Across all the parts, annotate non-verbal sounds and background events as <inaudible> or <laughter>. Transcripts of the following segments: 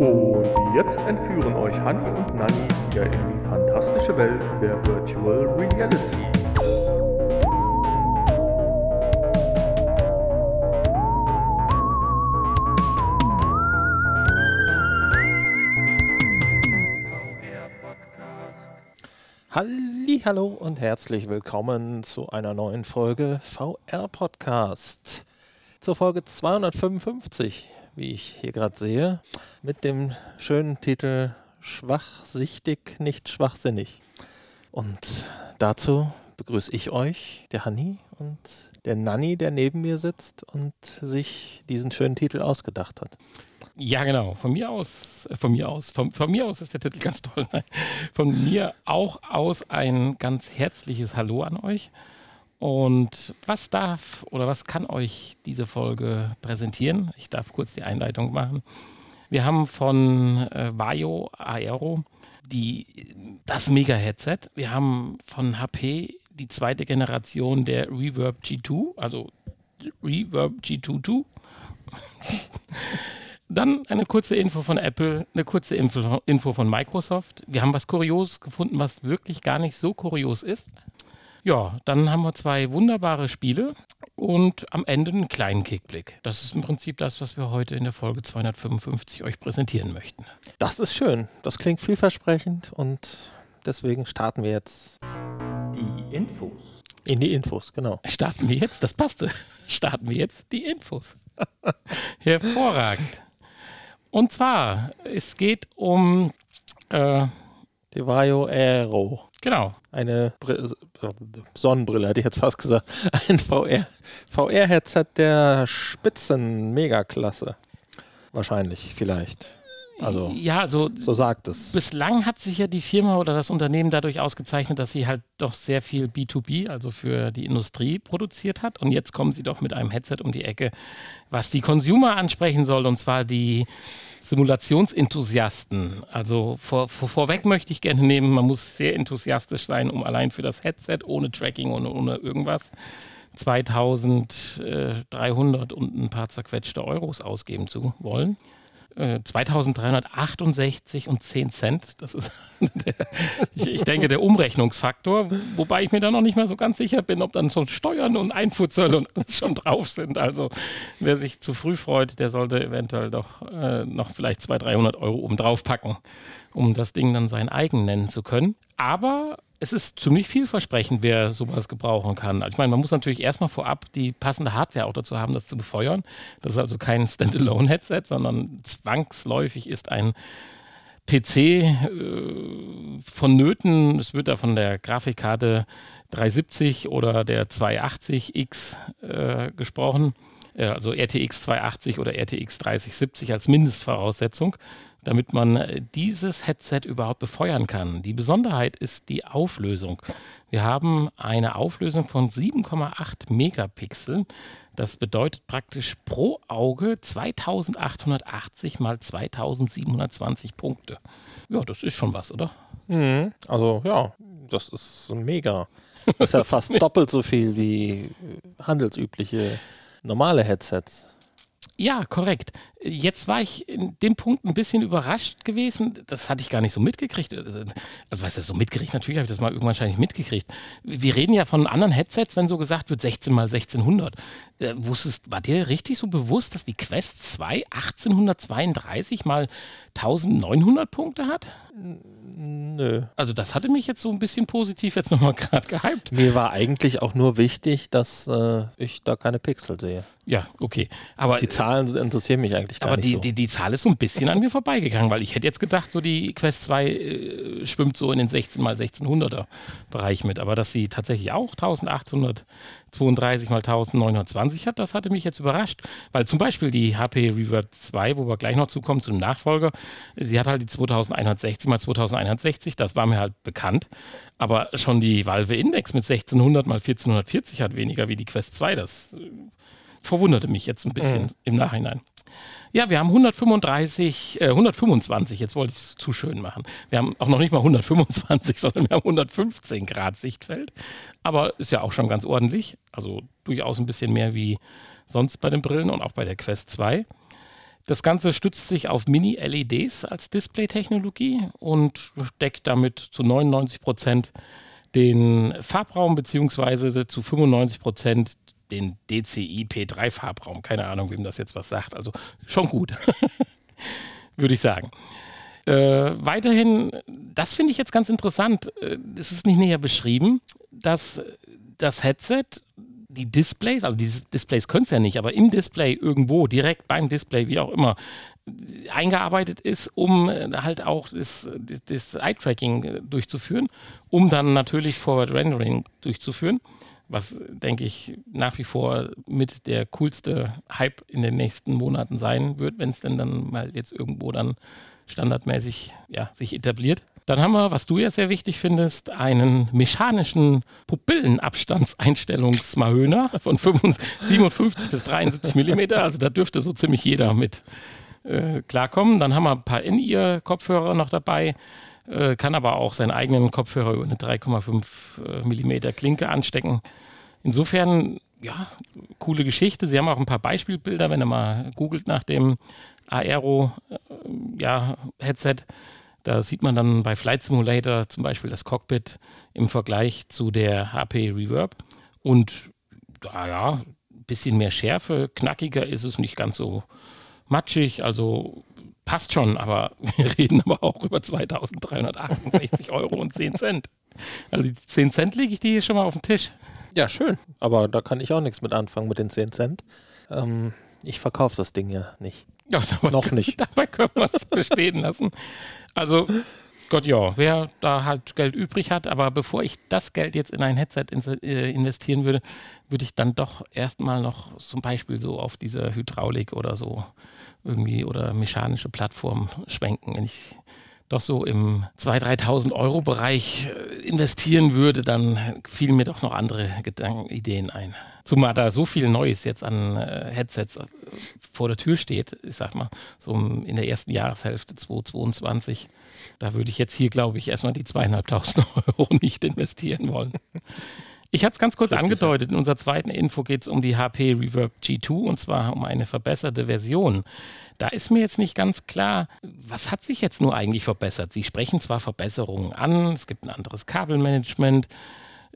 Und jetzt entführen euch Hanni und Nanni wieder in die fantastische Welt der Virtual Reality. Hallo und herzlich willkommen zu einer neuen Folge VR Podcast. Zur Folge 255, wie ich hier gerade sehe, mit dem schönen Titel Schwachsichtig, nicht schwachsinnig. Und dazu begrüße ich euch, der Hanni und der Nanni, der neben mir sitzt und sich diesen schönen Titel ausgedacht hat. Ja, genau. Von mir aus, äh, von mir aus, von, von mir aus ist der Titel ganz toll. <laughs> Von mir auch aus ein ganz herzliches Hallo an euch. Und was darf oder was kann euch diese Folge präsentieren? Ich darf kurz die Einleitung machen. Wir haben von äh, Vaio Aero die, das Mega-Headset. Wir haben von HP die zweite Generation der Reverb G2, also Reverb G22. <laughs> Dann eine kurze Info von Apple, eine kurze Info, Info von Microsoft. Wir haben was Kurioses gefunden, was wirklich gar nicht so kurios ist. Ja, dann haben wir zwei wunderbare Spiele und am Ende einen kleinen Kickblick. Das ist im Prinzip das, was wir heute in der Folge 255 euch präsentieren möchten. Das ist schön. Das klingt vielversprechend und deswegen starten wir jetzt Die Infos. in die Infos, genau. Starten wir jetzt, das passte. <laughs> Starten wir jetzt die Infos. <laughs> Hervorragend. Und zwar, es geht um, äh, Die Vario Aero. genau, Eine äh, Sonnenbrille, hätte ich jetzt fast gesagt. <laughs> Ein VR VR-Headset der Spitzen-Megaklasse. Wahrscheinlich, vielleicht. Also, ja, also so sagt es. Bislang hat sich ja die Firma oder das Unternehmen dadurch ausgezeichnet, dass sie halt doch sehr viel B2B, also für die Industrie, produziert hat. Und jetzt kommen sie doch mit einem Headset um die Ecke, was die Consumer ansprechen soll, und zwar die Simulationsenthusiasten. Also vor, vor, vorweg möchte ich gerne nehmen, man muss sehr enthusiastisch sein, um allein für das Headset ohne Tracking und ohne irgendwas 2300 und ein paar zerquetschte Euros ausgeben zu wollen. Äh, 2368 und 10 Cent. Das ist, <laughs> der, ich, ich denke, der Umrechnungsfaktor, wobei ich mir da noch nicht mal so ganz sicher bin, ob dann so Steuern und Einfuhrzölle und alles schon drauf sind. Also wer sich zu früh freut, der sollte eventuell doch äh, noch vielleicht 200, 300 Euro oben drauf packen, um das Ding dann sein eigen nennen zu können. Aber es ist ziemlich vielversprechend, wer sowas gebrauchen kann. Ich meine, man muss natürlich erstmal vorab die passende Hardware auch dazu haben, das zu befeuern. Das ist also kein Standalone-Headset, sondern zwangsläufig ist ein PC äh, vonnöten. Es wird da von der Grafikkarte 370 oder der 280X äh, gesprochen. Äh, also RTX 280 oder RTX 3070 als Mindestvoraussetzung damit man äh, dieses Headset überhaupt befeuern kann. Die Besonderheit ist die Auflösung. Wir haben eine Auflösung von 7,8 Megapixel. Das bedeutet praktisch pro Auge 2880 mal 2720 Punkte. Ja, das ist schon was, oder? Mhm. Also, ja, das ist mega. <laughs> Das ist ja fast doppelt so viel wie äh, handelsübliche normale Headsets. Ja, korrekt. Jetzt war ich in dem Punkt ein bisschen überrascht gewesen. Das hatte ich gar nicht so mitgekriegt. Also, was ist so mitgekriegt? Natürlich habe ich das mal irgendwann wahrscheinlich mitgekriegt. Wir reden ja von anderen Headsets, wenn so gesagt wird 16 mal 1600. Äh, wusstest, war dir richtig so bewusst, dass die Quest 2 1832 mal 1900 Punkte hat? Nö. Also das hatte mich jetzt so ein bisschen positiv jetzt nochmal gerade gehypt. Mir war eigentlich auch nur wichtig, dass äh, ich da keine Pixel sehe. Ja, okay. Aber Die Zahlen interessieren mich eigentlich gar Aber die, so. die, die Zahl ist so ein bisschen an mir vorbeigegangen, weil ich hätte jetzt gedacht, so die Quest 2 äh, schwimmt so in den 16 mal 1600er Bereich mit. Aber dass sie tatsächlich auch 1832 mal 1920 hat, das hatte mich jetzt überrascht. Weil zum Beispiel die HP Reverb 2, wo wir gleich noch zukommen, zu dem Nachfolger, sie hat halt die 2160 mal 2160, das war mir halt bekannt. Aber schon die Valve Index mit 1600 mal 1440 hat weniger wie die Quest 2. Das äh, verwunderte mich jetzt ein bisschen Mhm. im Nachhinein. Ja, wir haben 135, äh, 125, jetzt wollte ich es zu schön machen. Wir haben auch noch nicht mal 125, <laughs> sondern wir haben 115 Grad Sichtfeld. Aber ist ja auch schon ganz ordentlich. Also durchaus ein bisschen mehr wie sonst bei den Brillen und auch bei der Quest 2. Das Ganze stützt sich auf Mini-LEDs als Display-Technologie und deckt damit zu 99 Prozent den Farbraum beziehungsweise zu 95 Prozent den DCI P3 Farbraum. Keine Ahnung, wem das jetzt was sagt. Also schon gut, <laughs> würde ich sagen. Äh, weiterhin, das finde ich jetzt ganz interessant, äh, es ist nicht näher beschrieben, dass das Headset die Displays, also die Displays können es ja nicht, aber im Display irgendwo, direkt beim Display, wie auch immer, eingearbeitet ist, um äh, halt auch das, das Eye-Tracking äh, durchzuführen, um dann natürlich Forward Rendering durchzuführen, was, denke ich, nach wie vor mit der coolste Hype in den nächsten Monaten sein wird, wenn es denn dann mal jetzt irgendwo dann standardmäßig ja, sich etabliert. Dann haben wir, was du ja sehr wichtig findest, einen mechanischen Pupillenabstandseinstellungsmahöner von 57 bis 73 Millimeter. Also da dürfte so ziemlich jeder mit äh, klarkommen. Dann haben wir ein paar In-Ear-Kopfhörer noch dabei. Äh, kann aber auch seinen eigenen Kopfhörer über eine 3,5 äh, Millimeter Klinke anstecken. Insofern, ja, coole Geschichte. Sie haben auch ein paar Beispielbilder, wenn ihr mal googelt nach dem Aero äh, ja. Da sieht man dann bei Flight Simulator zum Beispiel das Cockpit im Vergleich zu der HP Reverb. Und ja, ein bisschen mehr Schärfe, knackiger ist es, nicht ganz so matschig. Also passt schon, aber <laughs> wir reden aber auch über 2368 Euro und 10 Cent. Also die 10 Cent lege ich dir hier schon mal auf den Tisch. Ja, schön. Aber da kann ich auch nichts mit anfangen mit den 10 Cent. Ähm, ich verkaufe das Ding ja nicht. Ja, <laughs> dabei, noch nicht. Dabei können wir es bestehen lassen. Also, Gott ja, wer da halt Geld übrig hat, aber bevor ich das Geld jetzt in ein Headset äh, investieren würde, würde ich dann doch erstmal noch zum Beispiel so auf diese Hydraulik oder so irgendwie oder mechanische Plattform schwenken. Wenn ich doch so im 2.000, 3.000 Euro Bereich äh, investieren würde, dann fielen mir doch noch andere Gedanken, Ideen ein. Zumal da so viel Neues jetzt an äh, Headsets äh, vor der Tür steht, ich sag mal, so in der ersten Jahreshälfte 2022, da würde ich jetzt hier, glaube ich, erstmal die zweieinhalbtausend <laughs> Euro nicht investieren wollen. Ich hatte es ganz kurz Richtig, angedeutet. In unserer zweiten Info geht es um die HP Reverb G2 und zwar um eine verbesserte Version. Da ist mir jetzt nicht ganz klar, was hat sich jetzt nur eigentlich verbessert? Sie sprechen zwar Verbesserungen an, es gibt ein anderes Kabelmanagement,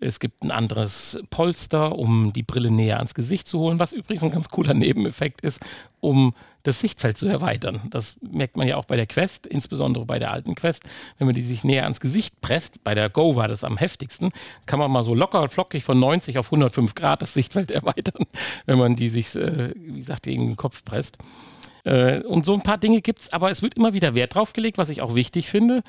es gibt ein anderes Polster, um die Brille näher ans Gesicht zu holen, was übrigens ein ganz cooler Nebeneffekt ist, um das Sichtfeld zu erweitern. Das merkt man ja auch bei der Quest, insbesondere bei der alten Quest. Wenn man die sich näher ans Gesicht presst, bei der Go war das am heftigsten, kann man mal so locker und flockig von 90 auf 105 Grad das Sichtfeld <laughs> erweitern, wenn man die sich, äh, wie gesagt, gegen den Kopf presst. Äh, und so ein paar Dinge gibt es, aber es wird immer wieder Wert drauf gelegt, was ich auch wichtig finde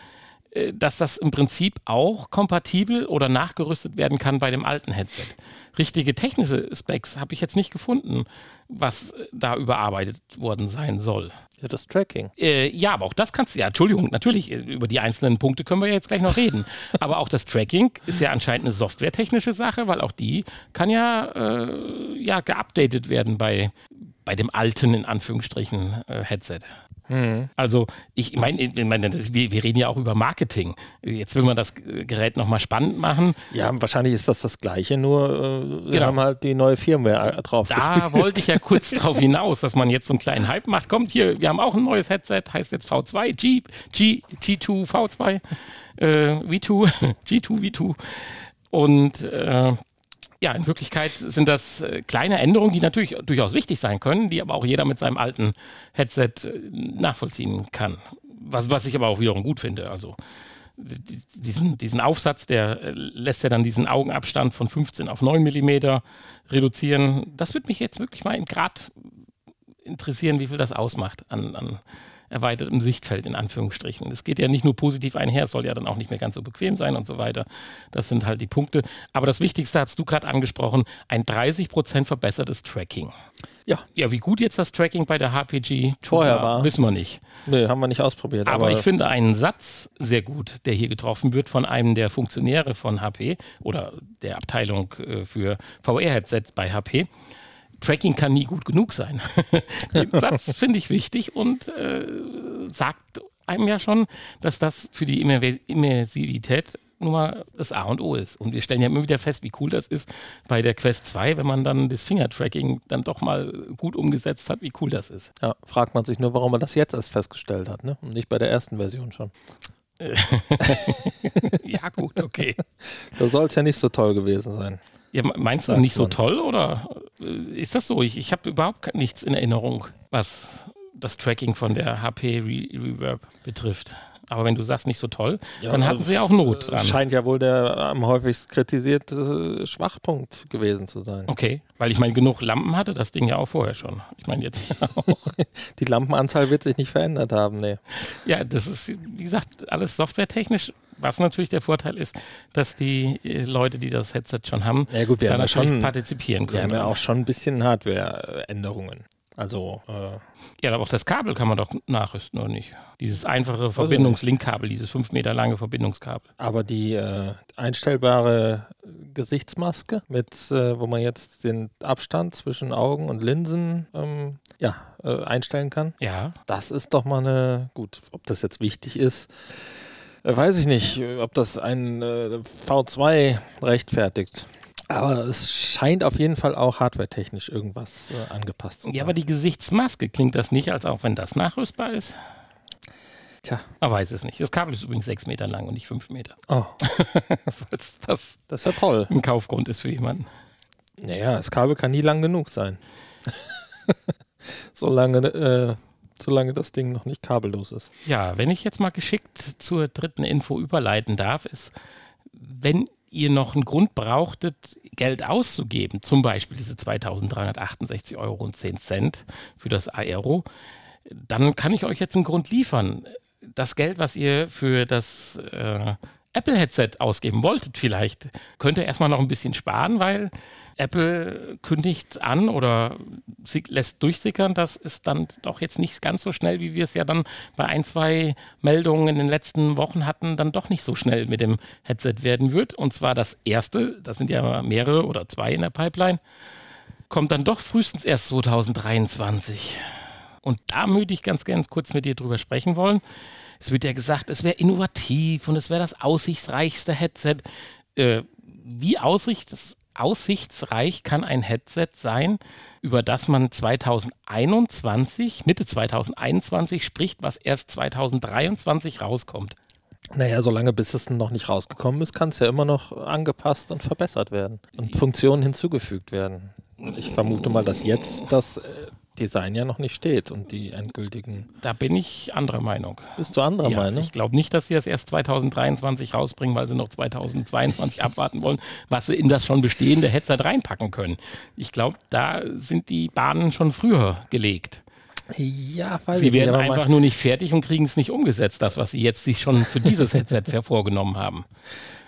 dass das im Prinzip auch kompatibel oder nachgerüstet werden kann bei dem alten Headset. Richtige technische Specs habe ich jetzt nicht gefunden, was da überarbeitet worden sein soll. Ja, das Tracking. Äh, ja, aber auch das kannst du, ja, Entschuldigung, natürlich, äh, über die einzelnen Punkte können wir ja jetzt gleich noch reden. <laughs> aber auch das Tracking ist ja anscheinend eine softwaretechnische Sache, weil auch die kann ja, äh, ja geupdatet werden bei, bei dem alten, in Anführungsstrichen, äh, Headset. Mhm. Also ich meine, ich mein, wir, wir, reden ja auch über Marketing. Jetzt will man das Gerät nochmal spannend machen. Ja, wahrscheinlich ist das das Gleiche, nur äh, wir genau. haben halt die neue Firmware drauf Da gespielt. wollte ich ja <laughs> kurz drauf hinaus, dass man jetzt so einen kleinen Hype macht. Kommt hier, wir haben auch ein neues Headset, heißt jetzt V2, G, G, G2, V2, äh, V2, G2, V2. Und äh, ja, in Wirklichkeit sind das äh, kleine Änderungen, die natürlich durchaus wichtig sein können, die aber auch jeder mit seinem alten Headset äh, nachvollziehen kann. Was, was ich aber auch wiederum gut finde. Also diesen, diesen Aufsatz, der äh, lässt ja dann diesen Augenabstand von 15 auf 9 mm reduzieren. Das würde mich jetzt wirklich mal in Grad interessieren, wie viel das ausmacht an, an erweitertem Sichtfeld in Anführungsstrichen. Es geht ja nicht nur positiv einher, es soll ja dann auch nicht mehr ganz so bequem sein und so weiter. Das sind halt die Punkte. Aber das Wichtigste hast du gerade angesprochen, ein 30% verbessertes Tracking. Ja. Ja, wie gut jetzt das Tracking bei der HPG vorher war, wissen wir nicht. Nee, haben wir nicht ausprobiert. Aber, aber ich finde einen Satz sehr gut, der hier getroffen wird von einem der Funktionäre von HP oder der Abteilung äh, für VR-Headsets bei HP. Tracking kann nie gut genug sein. <laughs> Den Satz finde ich wichtig und äh, sagt einem ja schon, dass das für die Immersivität nun mal das A und O ist. Und wir stellen ja immer wieder fest, wie cool das ist bei der Quest 2, wenn man dann das Finger-Tracking dann doch mal gut umgesetzt hat, wie cool das ist. Ja, fragt man sich nur, warum man das jetzt erst festgestellt hat, ne? Und nicht bei der ersten Version schon. <laughs> ja, gut, okay. Da soll es ja nicht so toll gewesen sein. Ja, meinst du Sagt nicht so toll oder äh, ist das so? Ich, ich habe überhaupt nichts in Erinnerung, was das Tracking von der HP Re Reverb betrifft. Aber wenn du sagst, nicht so toll, Ja, dann hatten sie ja auch Not dran. Scheint ja wohl der am häufigst kritisierte Schwachpunkt gewesen zu sein. Okay, weil ich meine, genug Lampen hatte das Ding ja auch vorher schon. Ich meine jetzt auch. <laughs> Die Lampenanzahl wird sich nicht verändert haben, nee. Ja, das ist, wie gesagt, alles softwaretechnisch. Was natürlich der Vorteil ist, dass die äh, Leute, die das Headset schon haben, Ja gut, wir da haben natürlich schon, partizipieren wir können. haben ja auch schon ein bisschen Hardware-Änderungen. Also, äh, Ja, aber auch das Kabel kann man doch nachrüsten, oder nicht? Dieses einfache Verbindungslinkkabel, dieses fünf Meter lange Verbindungskabel. aber die äh, einstellbare Gesichtsmaske, mit, äh, wo man jetzt den Abstand zwischen Augen und Linsen ähm, ja, äh, einstellen kann, Ja, das ist doch mal eine, gut, ob das jetzt wichtig ist, weiß ich nicht, äh, ob das ein äh, V2 rechtfertigt. Aber es scheint auf jeden Fall auch hardwaretechnisch irgendwas äh, angepasst zu sein. ja, aber die Gesichtsmaske klingt das nicht, als auch wenn das nachrüstbar ist? Tja, Man weiß es nicht. Das Kabel ist übrigens sechs Meter lang und nicht fünf Meter. oh, <laughs> Falls das das ist ja toll. ein Kaufgrund ist für jemanden. Naja, das Kabel kann nie lang genug sein. <laughs> solange, äh, solange das Ding noch nicht kabellos ist. Ja, wenn ich jetzt mal geschickt zur dritten Info überleiten darf, ist, wenn ihr noch einen Grund brauchtet, Geld auszugeben, zum Beispiel diese 2368 Euro und 10 Cent für das Aero, dann kann ich euch jetzt einen Grund liefern. Das Geld, was ihr für das äh, Apple-Headset ausgeben wolltet, vielleicht, könnt ihr erstmal noch ein bisschen sparen, weil Apple kündigt an oder lässt durchsickern, dass es dann doch jetzt nicht ganz so schnell, wie wir es ja dann bei ein, zwei Meldungen in den letzten Wochen hatten, dann doch nicht so schnell mit dem Headset werden wird. Und zwar das erste, das sind ja mehrere oder zwei in der Pipeline, kommt dann doch frühestens erst 2023. Und da würde ich ganz gerne kurz mit dir drüber sprechen wollen. Es wird ja gesagt, es wäre innovativ und es wäre das aussichtsreichste Headset. Äh, wie aussichts aussichtsreich kann ein Headset sein, über das man 2021, Mitte 2021 spricht, was erst 2023 rauskommt? Naja, solange bis es noch nicht rausgekommen ist, kann es ja immer noch angepasst und verbessert werden und Funktionen hinzugefügt werden. Ich vermute mal, dass jetzt das äh, Design ja noch nicht steht und die endgültigen. Da bin ich anderer Meinung. Bist du anderer Ja, Meinung? Ich glaube nicht, dass sie das erst 2023 rausbringen, weil sie noch 2022 <laughs> abwarten wollen, was sie in das schon bestehende Headset reinpacken können. Ich glaube, da sind die Bahnen schon früher gelegt. Ja, weiß Sie ich nicht, werden aber einfach nur nicht fertig und kriegen es nicht umgesetzt, das, was sie jetzt sich schon für dieses Headset vorgenommen haben. <laughs>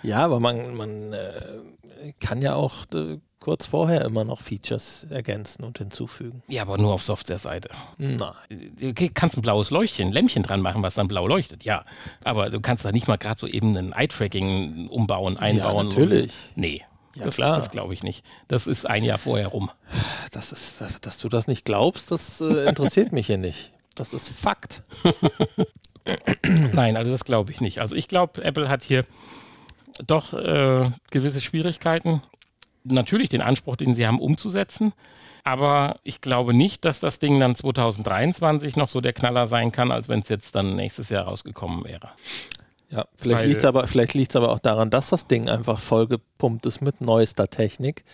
Ja, aber man, man äh, kann ja auch äh, kurz vorher immer noch Features ergänzen und hinzufügen. Ja, aber nur auf Software-Seite. Nein. Du kannst ein blaues Leuchtchen, Lämpchen dran machen, was dann blau leuchtet, ja. Aber du kannst da nicht mal gerade so eben ein Eye-Tracking umbauen, einbauen. natürlich. Nee. Ja, das, klar. Das glaube ich nicht. Das ist ein Jahr vorher rum. Das ist, dass, dass du das nicht glaubst, das äh, interessiert mich hier nicht. Das ist Fakt. Nein, also das glaube ich nicht. Also ich glaube, Apple hat hier doch äh, gewisse Schwierigkeiten. Natürlich den Anspruch, den sie haben, umzusetzen. Aber ich glaube nicht, dass das Ding dann 2023 noch so der Knaller sein kann, als wenn es jetzt dann nächstes Jahr rausgekommen wäre. Ja, vielleicht liegt es aber, vielleicht liegt's aber auch daran, dass das Ding einfach vollgepumpt ist mit neuester Technik,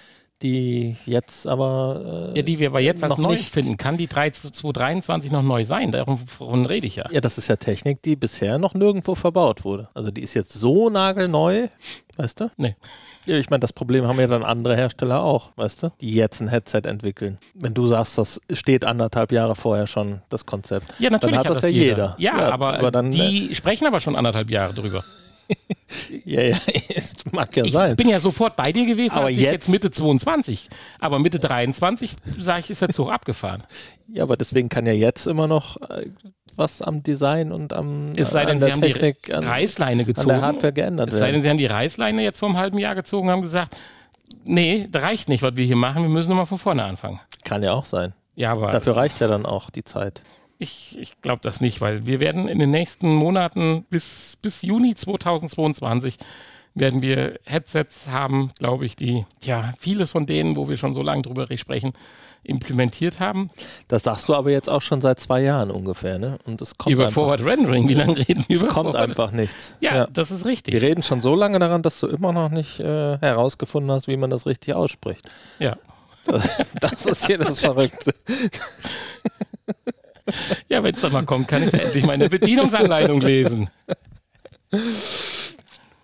die jetzt aber. Äh, Ja, die wir aber jetzt als noch neu nicht. finden. Kann die 3 2023 noch neu sein? Davon rede ich ja. Ja, das ist ja Technik, die bisher noch nirgendwo verbaut wurde. Also die ist jetzt so nagelneu, weißt du? Nee. Ja, ich meine, das Problem haben ja dann andere Hersteller auch, weißt du? Die jetzt ein Headset entwickeln. Wenn du sagst, das steht anderthalb Jahre vorher schon, das Konzept. Ja, natürlich Dann hat das ja jeder. Ja, Ja, aber, aber dann, die sprechen aber schon anderthalb Jahre drüber. <laughs> Ja, ja, es mag ja Ich sein. bin ja sofort bei dir gewesen, Aber ich jetzt, jetzt- Mitte 22. Aber Mitte 23, sage ich, ist der Zug abgefahren. Ja, aber deswegen kann ja jetzt immer noch äh, was am Design und am Es sei an denn, der sie haben die Technik, an, Reißleine an gezogen. der Hardware geändert es sei denn, sie haben die Reißleine jetzt vor einem halben Jahr gezogen und haben gesagt, nee, das reicht nicht, was wir hier machen, wir müssen nochmal von vorne anfangen. Kann ja auch sein. Ja, aber Dafür reicht ja dann auch die Zeit. ich, ich glaube das nicht, weil wir werden in den nächsten Monaten bis, bis Juni 2022 werden wir Headsets haben, glaube ich, die, ja, vieles von denen, wo wir schon so lange drüber sprechen, implementiert haben. Das sagst du aber jetzt auch schon seit zwei Jahren ungefähr, ne? Und es kommt über einfach, Forward Rendering, wie lange reden wir es über kommt Forward? einfach nichts. Ja, das ist richtig. Wir reden schon so lange daran, dass du immer noch nicht äh, herausgefunden hast, wie man das richtig ausspricht. Ja. Das, das ist hier das Verrückte. Ja, wenn es dann mal kommt, kann ich ja endlich meine Bedienungsanleitung lesen.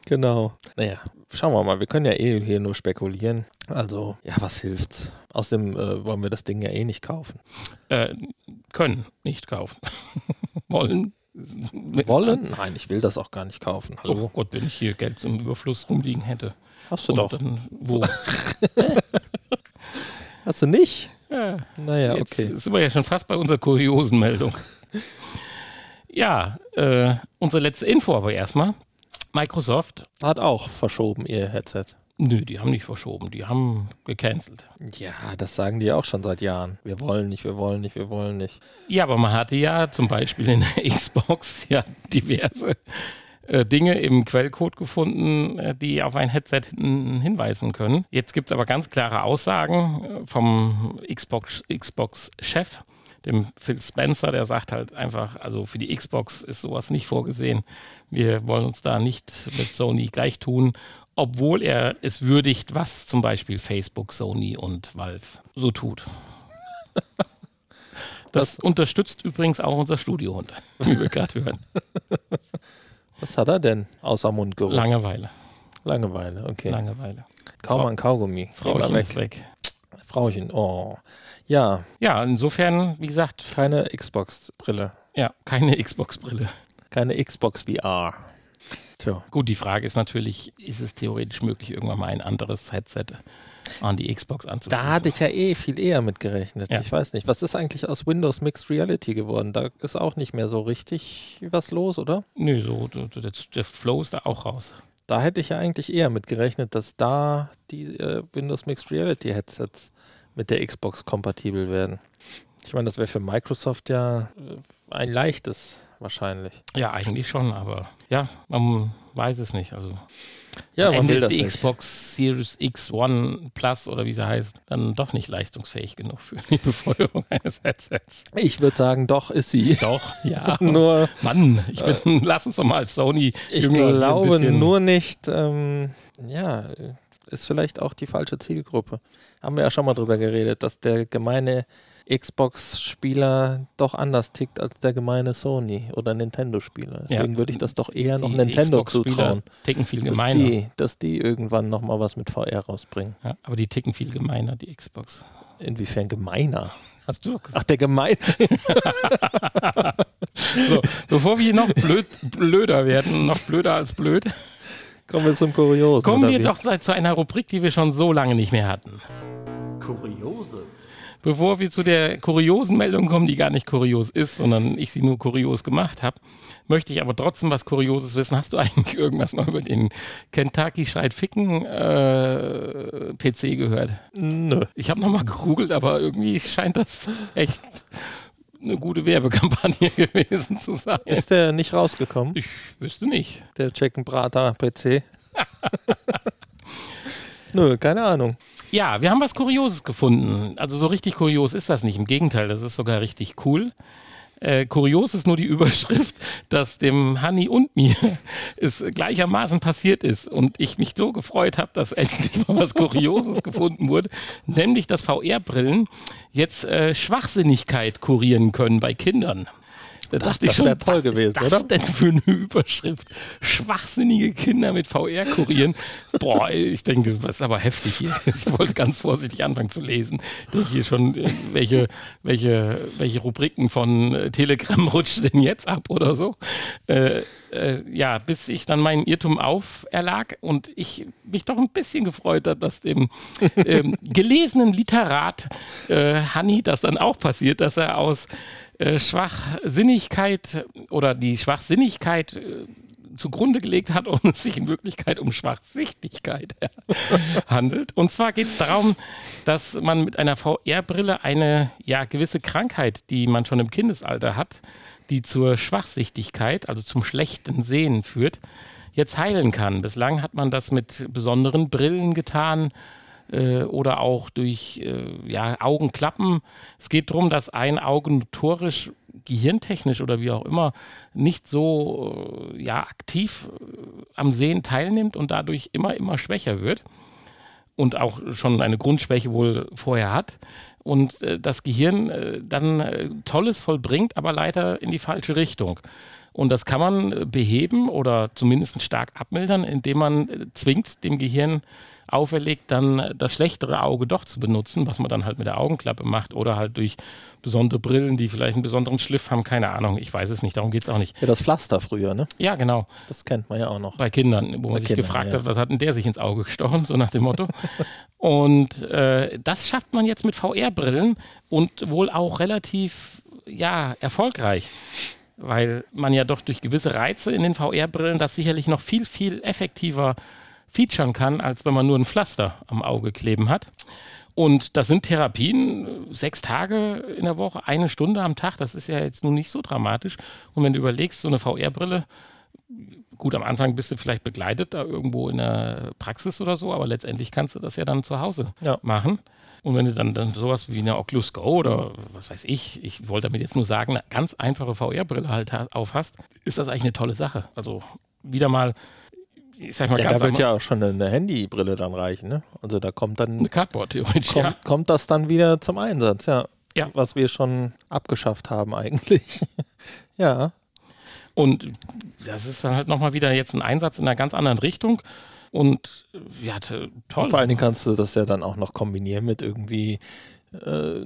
Genau. Naja, schauen wir mal. Wir können ja eh hier nur spekulieren. Also, ja, was hilft's? Außerdem äh, wollen wir das Ding ja eh nicht kaufen. Äh, können, nicht kaufen. <laughs> Wollen. Wollen? Nein, ich will das auch gar nicht kaufen. Oh Hallo. Gott, wenn ich hier Geld zum Überfluss rumliegen hätte. Hast du Und doch. Dann, wo? <laughs> Hast du nicht? Ja, Naja, Jetzt okay. sind wir ja schon fast bei unserer kuriosen Meldung. <laughs> Ja, äh, unsere letzte Info aber erstmal. Microsoft, Hat auch verschoben ihr Headset. nö, die haben nicht verschoben, die haben gecancelt. Ja, das sagen die auch schon seit Jahren. Wir wollen nicht, wir wollen nicht, wir wollen nicht. Ja, aber man hatte ja zum Beispiel in der <laughs> Xbox ja diverse äh, Dinge im Quellcode gefunden, äh, die auf ein Headset hin hinweisen können. Jetzt gibt es aber ganz klare Aussagen äh, vom Xbox- Xbox-Chef, dem Phil Spencer, der sagt halt einfach, also für die Xbox ist sowas nicht vorgesehen. Wir wollen uns da nicht mit Sony gleich tun, obwohl er es würdigt, was zum Beispiel Facebook, Sony und Valve so tut. <laughs> Das, unterstützt übrigens auch unser Studiohund, wie wir gerade hören. <laughs> Was hat er denn außer Mundgeruch? Langeweile. Langeweile, okay. Langeweile. Kaum ein Kaugummi. Frauchen weg. weg. Frauchen, oh. Ja, Ja, insofern, wie gesagt, keine Xbox-Brille. ja, keine Xbox-Brille. Keine Xbox VR. Tja. Gut, die Frage ist natürlich, ist es theoretisch möglich, irgendwann mal ein anderes Headset an die Xbox anzuschließen? Da hatte ich ja eh viel eher mit gerechnet. Ja. Ich weiß nicht, was ist eigentlich aus Windows Mixed Reality geworden? Da ist auch nicht mehr so richtig was los, oder? Nö, so, der, der, Flow ist da auch raus. Da hätte ich ja eigentlich eher mit gerechnet, dass da die äh, Windows Mixed Reality Headsets mit der Xbox kompatibel werden. Ich meine, das wäre für Microsoft ja äh, ein leichtes wahrscheinlich. Ja, eigentlich schon, aber ja, man weiß es nicht. Also Ja, man will ist das die nicht. Xbox Series X One Plus oder wie sie heißt, dann doch nicht leistungsfähig genug für die <laughs> Befeuerung eines Headsets. Ich würde sagen, doch ist sie. Doch, ja. <laughs> Nur, Mann, ich bin, <laughs> lass uns doch mal als Sony ich glaube nur nicht, ähm, ja, ist vielleicht auch die falsche Zielgruppe. Haben wir ja schon mal drüber geredet, dass der gemeine Xbox-Spieler doch anders tickt als der gemeine Sony oder Nintendo-Spieler. Deswegen Ja. würde ich das doch eher noch die- Nintendo die zutrauen. Ticken viel Dass gemeiner. die, dass die irgendwann nochmal was mit VR rausbringen. Ja, aber die ticken viel gemeiner, die Xbox. Inwiefern gemeiner? Hast du gesagt. Ach, der gemeine. <laughs> <laughs> So, bevor wir noch blöd, blöder werden, noch blöder als blöd, Kommen wir zum Kuriosen. kommen wir doch zu einer Rubrik, die wir schon so lange nicht mehr hatten. Kurioses. Bevor wir zu der kuriosen Meldung kommen, die gar nicht kurios ist, sondern ich sie nur kurios gemacht habe, möchte ich aber trotzdem was Kurioses wissen. Hast du eigentlich <laughs> irgendwas mal über den Kentucky Schreit Ficken äh, PC gehört? Nö. Ich habe nochmal gegoogelt, aber irgendwie scheint das echt eine gute Werbekampagne <laughs> gewesen zu sein. Ist der nicht rausgekommen? Ich wüsste nicht. Der Chicken Brater PC. <laughs> Nö, keine Ahnung. Ja, wir haben was Kurioses gefunden. Also so richtig kurios ist das nicht. Im Gegenteil, das ist sogar richtig cool. Äh, kurios ist nur die <laughs> Überschrift, dass dem Hanni und mir <laughs> es gleichermaßen passiert ist und ich mich so gefreut habe, dass endlich mal was Kurioses <laughs> gefunden wurde, nämlich dass VR-Brillen jetzt äh, Schwachsinnigkeit kurieren können bei Kindern. Da Das- dachte ich das schon, wär toll was gewesen, ist das oder? denn für eine Überschrift? Schwachsinnige Kinder mit VR kurieren. Boah, ich denke, das ist aber heftig hier. <laughs> Ich wollte ganz vorsichtig anfangen zu lesen. Ich hier schon, äh, welche, welche, welche Rubriken von äh, Telegram <laughs> rutscht denn jetzt ab oder so. Äh, äh, ja, bis ich dann meinen Irrtum auferlag und ich mich doch ein bisschen gefreut habe, dass dem ähm, <laughs> gelesenen Literat äh, Hanni das dann auch passiert, dass er aus äh, Schwachsinnigkeit oder die Schwachsinnigkeit äh, zugrunde gelegt hat und es sich in Wirklichkeit um Schwachsichtigkeit <laughs> handelt. Und zwar geht es darum, dass man mit einer VR-Brille eine ja, gewisse Krankheit, die man schon im Kindesalter hat, die zur Schwachsichtigkeit, also zum schlechten Sehen führt, jetzt heilen kann. Bislang hat man das mit besonderen Brillen getan äh, oder auch durch äh, ja, Augenklappen. Es geht darum, dass ein Auge notorisch gehirntechnisch oder wie auch immer nicht so äh, ja, aktiv äh, am Sehen teilnimmt und dadurch immer, immer schwächer wird und auch schon eine Grundschwäche wohl vorher hat und äh, das Gehirn äh, dann äh, Tolles vollbringt, aber leider in die falsche Richtung. Und das kann man äh, beheben oder zumindest stark abmildern, indem man äh, zwingt, dem Gehirn auferlegt, dann das schlechtere Auge doch zu benutzen, was man dann halt mit der Augenklappe macht oder halt durch besondere Brillen, die vielleicht einen besonderen Schliff haben, keine Ahnung, ich weiß es nicht, darum geht es auch nicht. Ja, das Pflaster früher, ne? Ja, genau. Das kennt man ja auch noch. Bei Kindern, wo Bei man sich Kindern, gefragt ja. hat, was hat denn der sich ins Auge gestochen, so nach dem Motto. <laughs> und äh, das schafft man jetzt mit VR-Brillen und wohl auch relativ, ja, erfolgreich weil man ja doch durch gewisse Reize in den VR-Brillen das sicherlich noch viel, viel effektiver featuren kann, als wenn man nur ein Pflaster am Auge kleben hat. Und das sind Therapien, sechs Tage in der Woche, eine Stunde am Tag, das ist ja jetzt nun nicht so dramatisch. Und wenn du überlegst, so eine VR-Brille, gut, am Anfang bist du vielleicht begleitet da irgendwo in der Praxis oder so, aber letztendlich kannst du das ja dann zu Hause Ja. machen. Und wenn du dann, dann sowas wie eine Oculus Go oder was weiß ich, ich wollte damit jetzt nur sagen, eine ganz einfache VR-Brille halt ha- auf hast, ist das eigentlich eine tolle Sache. Also wieder mal, ich sag mal Ja, da wird ja auch schon eine Handybrille dann reichen, ne? Also da kommt dann eine Cardboard theoretisch, kommt, ja. kommt das dann wieder zum Einsatz, ja. Ja. Was wir schon abgeschafft haben eigentlich. <laughs> ja. Und das ist dann halt nochmal wieder jetzt ein Einsatz in einer ganz anderen Richtung. Und ja, toll. Und vor allen Dingen kannst du das ja dann auch noch kombinieren mit irgendwie äh,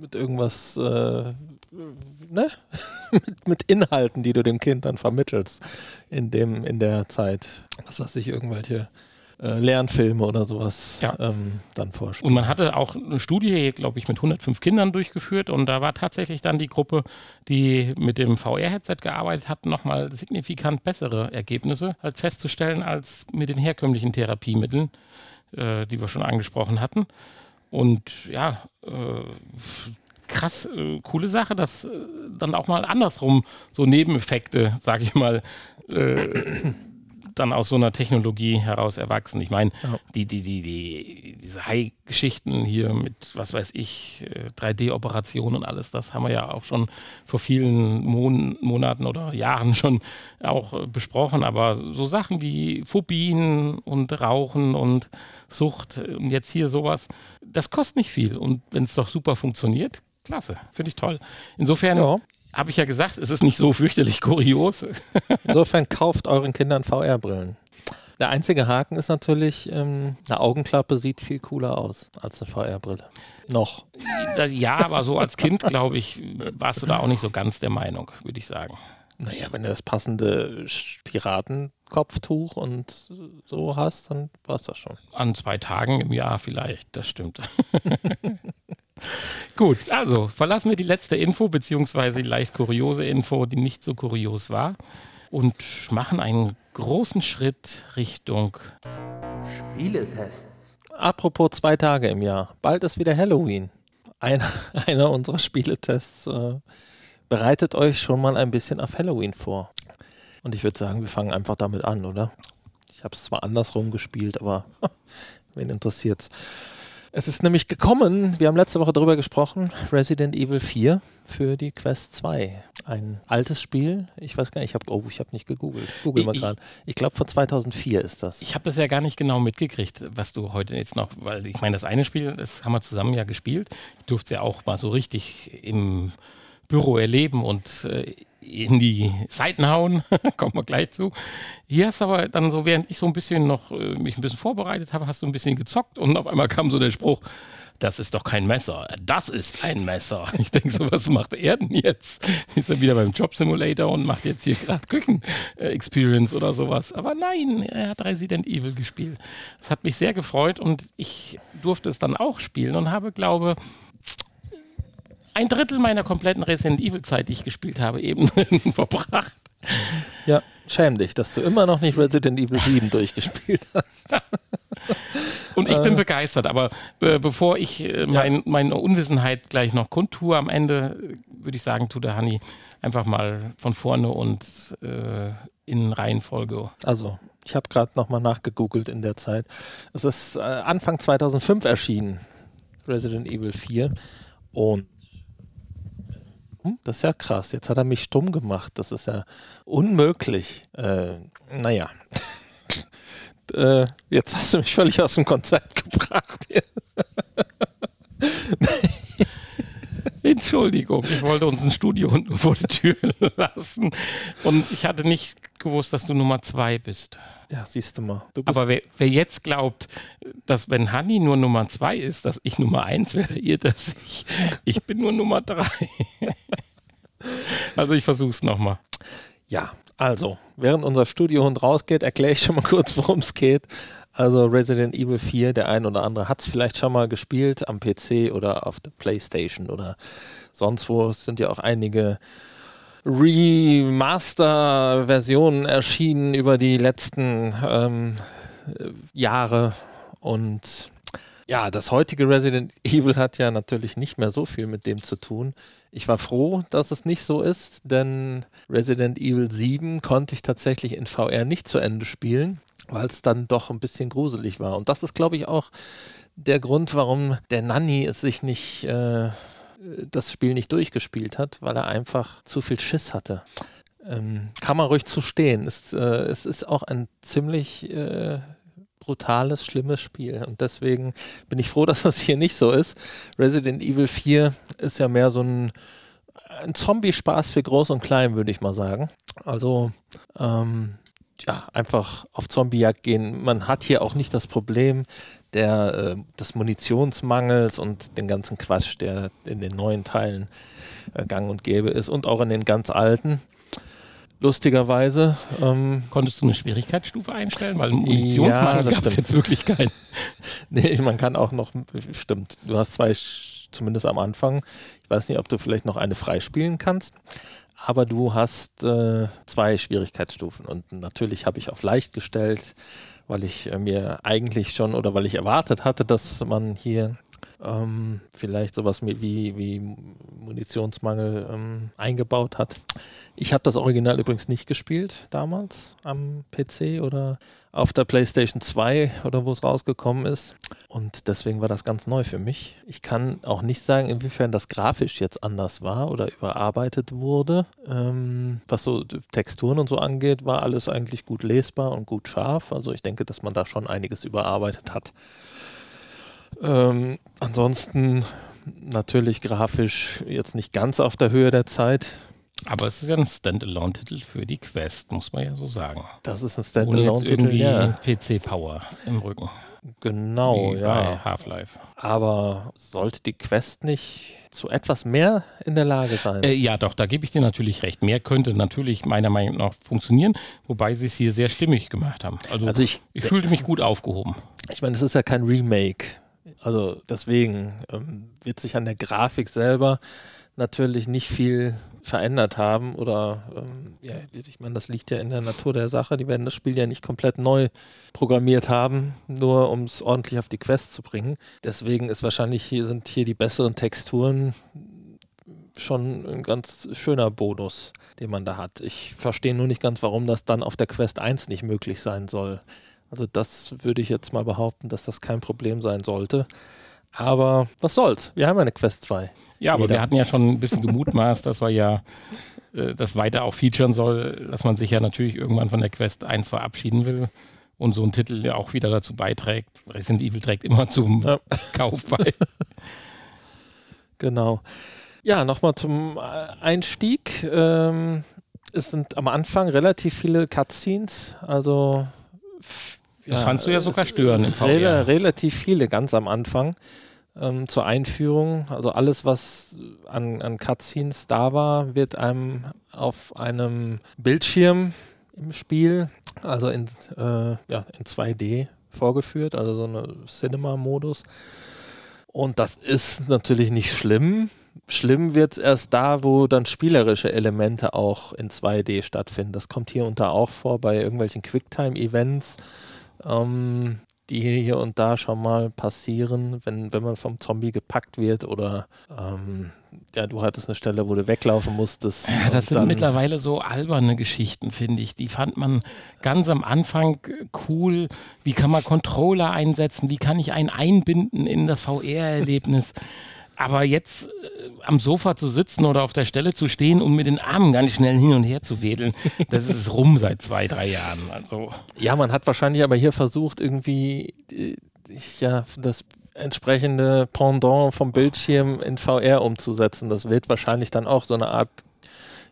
mit irgendwas, äh, ne? <laughs> mit, mit Inhalten, die du dem Kind dann vermittelst in dem, in der Zeit. Was weiß ich, irgendwelche äh, Lernfilme oder sowas Ja. ähm, dann vorspielen. Und man hatte auch eine Studie, glaube ich, mit 105 Kindern durchgeführt und da war tatsächlich dann die Gruppe, die mit dem VR-Headset gearbeitet hat, nochmal signifikant bessere Ergebnisse halt festzustellen als mit den herkömmlichen Therapiemitteln, äh, die wir schon angesprochen hatten. Und ja, äh, krass, äh, coole Sache, dass äh, dann auch mal andersrum so Nebeneffekte, sage ich mal, äh, <clears throat> dann aus so einer Technologie heraus erwachsen. Ich meine, Ja. die, die, die, die, diese High-Geschichten hier mit, was weiß ich, äh, 3D-Operationen und alles, das haben wir ja auch schon vor vielen Mon Monaten oder Jahren <laughs> schon auch äh, besprochen. Aber so Sachen wie Phobien und Rauchen und Sucht äh, und jetzt hier sowas, das kostet nicht viel. Und wenn es doch super funktioniert, klasse, finde ich toll. Insofern Ja. habe ich ja gesagt, es ist nicht so fürchterlich kurios. <laughs> Insofern kauft euren Kindern VR-Brillen. Der einzige Haken ist natürlich, ähm, eine Augenklappe sieht viel cooler aus als eine VR-Brille. Noch. Ja, aber so als Kind, glaube ich, warst du da auch nicht so ganz der Meinung, würde ich sagen. Naja, wenn du das passende Piratenkopftuch und so hast, dann war es das schon. An zwei Tagen im Jahr vielleicht, das stimmt. <laughs> Gut, also verlassen wir die letzte Info, beziehungsweise die leicht kuriose Info, die nicht so kurios war, und machen einen großen Schritt Richtung. Spieletests. Apropos zwei Tage im Jahr. Bald ist wieder Halloween. Einer, <laughs> einer unserer Spieletests äh, bereitet euch schon mal ein bisschen auf Halloween vor. Und ich würde sagen, wir fangen einfach damit an, oder? Ich habe es zwar andersrum gespielt, aber <laughs> wen interessiert's? Es ist nämlich gekommen, wir haben letzte Woche darüber gesprochen, Resident Evil 4 für die Quest 2. Ein altes Spiel. Ich weiß gar nicht, ich habe oh, ich habe nicht gegoogelt. Google mal Ich- gerade. Ich glaube von 2004 ist das. Ich habe das ja gar nicht genau mitgekriegt, was du heute jetzt noch, weil ich meine, das eine Spiel, das haben wir zusammen ja gespielt. Ich durfte es ja auch mal so richtig im Büro erleben und äh, in die Seiten hauen. <laughs> Kommt man gleich zu. Hier hast du aber dann so, während ich so ein bisschen noch äh, mich ein bisschen vorbereitet habe, hast du ein bisschen gezockt und auf einmal kam so der Spruch, das ist doch kein Messer, das ist ein Messer. <laughs> Ich denke so, was macht er denn jetzt? <laughs> Ist er wieder beim Job Simulator und macht jetzt hier gerade Küchen-Experience oder sowas. Aber nein, er hat Resident Evil gespielt. Das hat mich sehr gefreut und ich durfte es dann auch spielen und habe, glaube ein Drittel meiner kompletten Resident Evil-Zeit, die ich gespielt habe, eben <laughs> verbracht. Ja, schäm dich, dass du immer noch nicht Resident Evil 7 durchgespielt hast. <laughs> Und ich bin begeistert, aber äh, bevor ich äh, mein, meine Unwissenheit gleich noch kundtue, am Ende äh, würde ich sagen, tut der Hanni einfach mal von vorne und äh, in Reihenfolge. Also, ich habe gerade nochmal nachgegoogelt in der Zeit. Es ist äh, Anfang 2005 erschienen, Resident Evil 4. Und hm, das ist ja krass. Jetzt hat er mich stumm gemacht. Das ist ja unmöglich. Äh, naja. <laughs> äh, jetzt hast du mich völlig aus dem Konzept <laughs> gebracht. <laughs> Entschuldigung, ich wollte uns ein Studio vor die Tür lassen. Und ich hatte nicht gewusst, dass du Nummer zwei bist. Ja, siehst du mal. Du Aber wer, wer, jetzt glaubt, dass wenn Hanni nur Nummer zwei ist, dass ich Nummer eins werde, <laughs> ihr das ich. Ich bin nur Nummer drei. <laughs> also ich versuch's nochmal. Ja, also, während unser Studiohund rausgeht, erkläre ich schon mal <laughs> kurz, worum es geht. Also Resident Evil 4, der ein oder andere hat es vielleicht schon mal gespielt am PC oder auf der Playstation oder sonst wo. Es sind ja auch einige Remaster-Versionen erschienen über die letzten ähm, Jahre und ja, das heutige Resident <laughs> Evil hat ja natürlich nicht mehr so viel mit dem zu tun. Ich war froh, dass es nicht so ist, denn Resident Evil 7 konnte ich tatsächlich in VR nicht zu Ende spielen, weil es dann doch ein bisschen gruselig war. Und das ist, glaube ich, auch der Grund, warum der Nanny es sich nicht, äh, das Spiel nicht durchgespielt hat, weil er einfach zu viel Schiss hatte. Ähm, kann man ruhig zu stehen. Es, äh, es ist auch ein ziemlich äh, brutales, schlimmes Spiel. Und deswegen bin ich froh, <laughs> dass das hier nicht so ist. Resident Evil 4 ist ja mehr so ein, ein Zombie-Spaß für Groß und Klein, würde ich mal sagen. Also, ähm, ja, einfach auf Zombiejagd gehen. Man hat hier auch nicht das Problem der, äh, des Munitionsmangels und den ganzen Quatsch, der in den neuen Teilen äh, gang und gäbe ist und auch in den ganz alten lustigerweise. Ähm, Konntest du eine Schwierigkeitsstufe einstellen? Weil Munitionsmangel ja, gab es jetzt wirklich keinen. <laughs> nee, man kann auch noch, stimmt, du hast zwei, zumindest am Anfang. Ich weiß nicht, ob du vielleicht noch eine freispielen kannst. Aber du hast äh, zwei Schwierigkeitsstufen und natürlich habe ich auf leicht gestellt, weil ich äh, mir eigentlich schon oder weil ich erwartet hatte, dass man hier ähm, vielleicht sowas wie, wie Munitionsmangel ähm, eingebaut hat. Ich habe das Original übrigens nicht gespielt damals am PC oder auf der PlayStation 2 oder wo es rausgekommen ist. Und deswegen war das ganz neu für mich. Ich kann auch nicht sagen, inwiefern das grafisch jetzt anders war oder überarbeitet wurde. Ähm, was so Texturen und so angeht, war alles eigentlich gut lesbar und gut scharf. Also ich denke, dass man da schon einiges überarbeitet hat. Ähm, ansonsten natürlich grafisch jetzt nicht ganz auf der Höhe der Zeit. Aber es ist ja ein Standalone-Titel für die Quest, muss man ja so sagen. Das ist ein Standalone-Titel, ja. PC-Power im Rücken. Genau, Wie ja. Bei Half-Life. Aber sollte die Quest nicht zu etwas mehr in der Lage sein? Äh, ja, doch, da gebe ich dir natürlich recht. Mehr könnte natürlich meiner Meinung nach funktionieren, wobei sie es hier sehr stimmig gemacht haben. Also, also ich, ich fühlte mich gut aufgehoben. Ich meine, es ist ja kein Remake. Also deswegen ähm, wird sich an der Grafik selber natürlich nicht viel verändert haben oder ähm, ja, ich meine, das liegt ja in der Natur der Sache. Die werden das Spiel ja nicht komplett neu programmiert haben, nur um es ordentlich auf die Quest zu bringen. Deswegen ist wahrscheinlich hier sind hier die besseren Texturen schon ein ganz schöner Bonus, den man da hat. Ich verstehe nur nicht ganz, warum das dann auf der Quest 1 nicht möglich sein soll. Also das würde ich jetzt mal behaupten, dass das kein Problem sein sollte. Aber was soll's? Wir haben eine Quest 2. Ja, aber Jeder. wir hatten ja schon ein bisschen gemutmaßt, dass wir ja äh, das weiter auch featuren soll, dass man sich ja natürlich irgendwann von der Quest 1 verabschieden will und so ein Titel der auch wieder dazu beiträgt. Resident Evil trägt immer zum ja. <laughs> Kauf bei. <laughs> genau. Ja, nochmal zum Einstieg. Ähm, es sind am Anfang relativ viele Cutscenes, also das ja, fandst du ja sogar stören. Rel relativ viele ganz am Anfang ähm, zur Einführung. Also alles, was an, an Cutscenes da war, wird einem auf einem Bildschirm im Spiel, also in, äh, ja, in 2D vorgeführt, also so eine Cinema-Modus. Und das ist natürlich nicht schlimm. Schlimm wird es erst da, wo dann spielerische Elemente auch in 2D stattfinden. Das kommt hier unter auch vor bei irgendwelchen Quicktime-Events ähm, die hier und da schon mal passieren, wenn, wenn man vom Zombie gepackt wird oder ähm, ja, du hattest eine Stelle, wo du weglaufen musstest. Ja, das sind mittlerweile so alberne Geschichten, finde ich. Die fand man ganz am Anfang cool. Wie kann man Controller einsetzen? Wie kann ich einen einbinden in das VR-Erlebnis? Aber jetzt äh, am Sofa zu sitzen oder auf der Stelle zu stehen und mit den Armen ganz schnell hin und her zu wedeln, <laughs> das ist rum seit zwei, drei Jahren. Also. Ja, man hat wahrscheinlich aber hier versucht, irgendwie äh, ja, das entsprechende Pendant vom Bildschirm in VR umzusetzen. Das wird wahrscheinlich dann auch so eine Art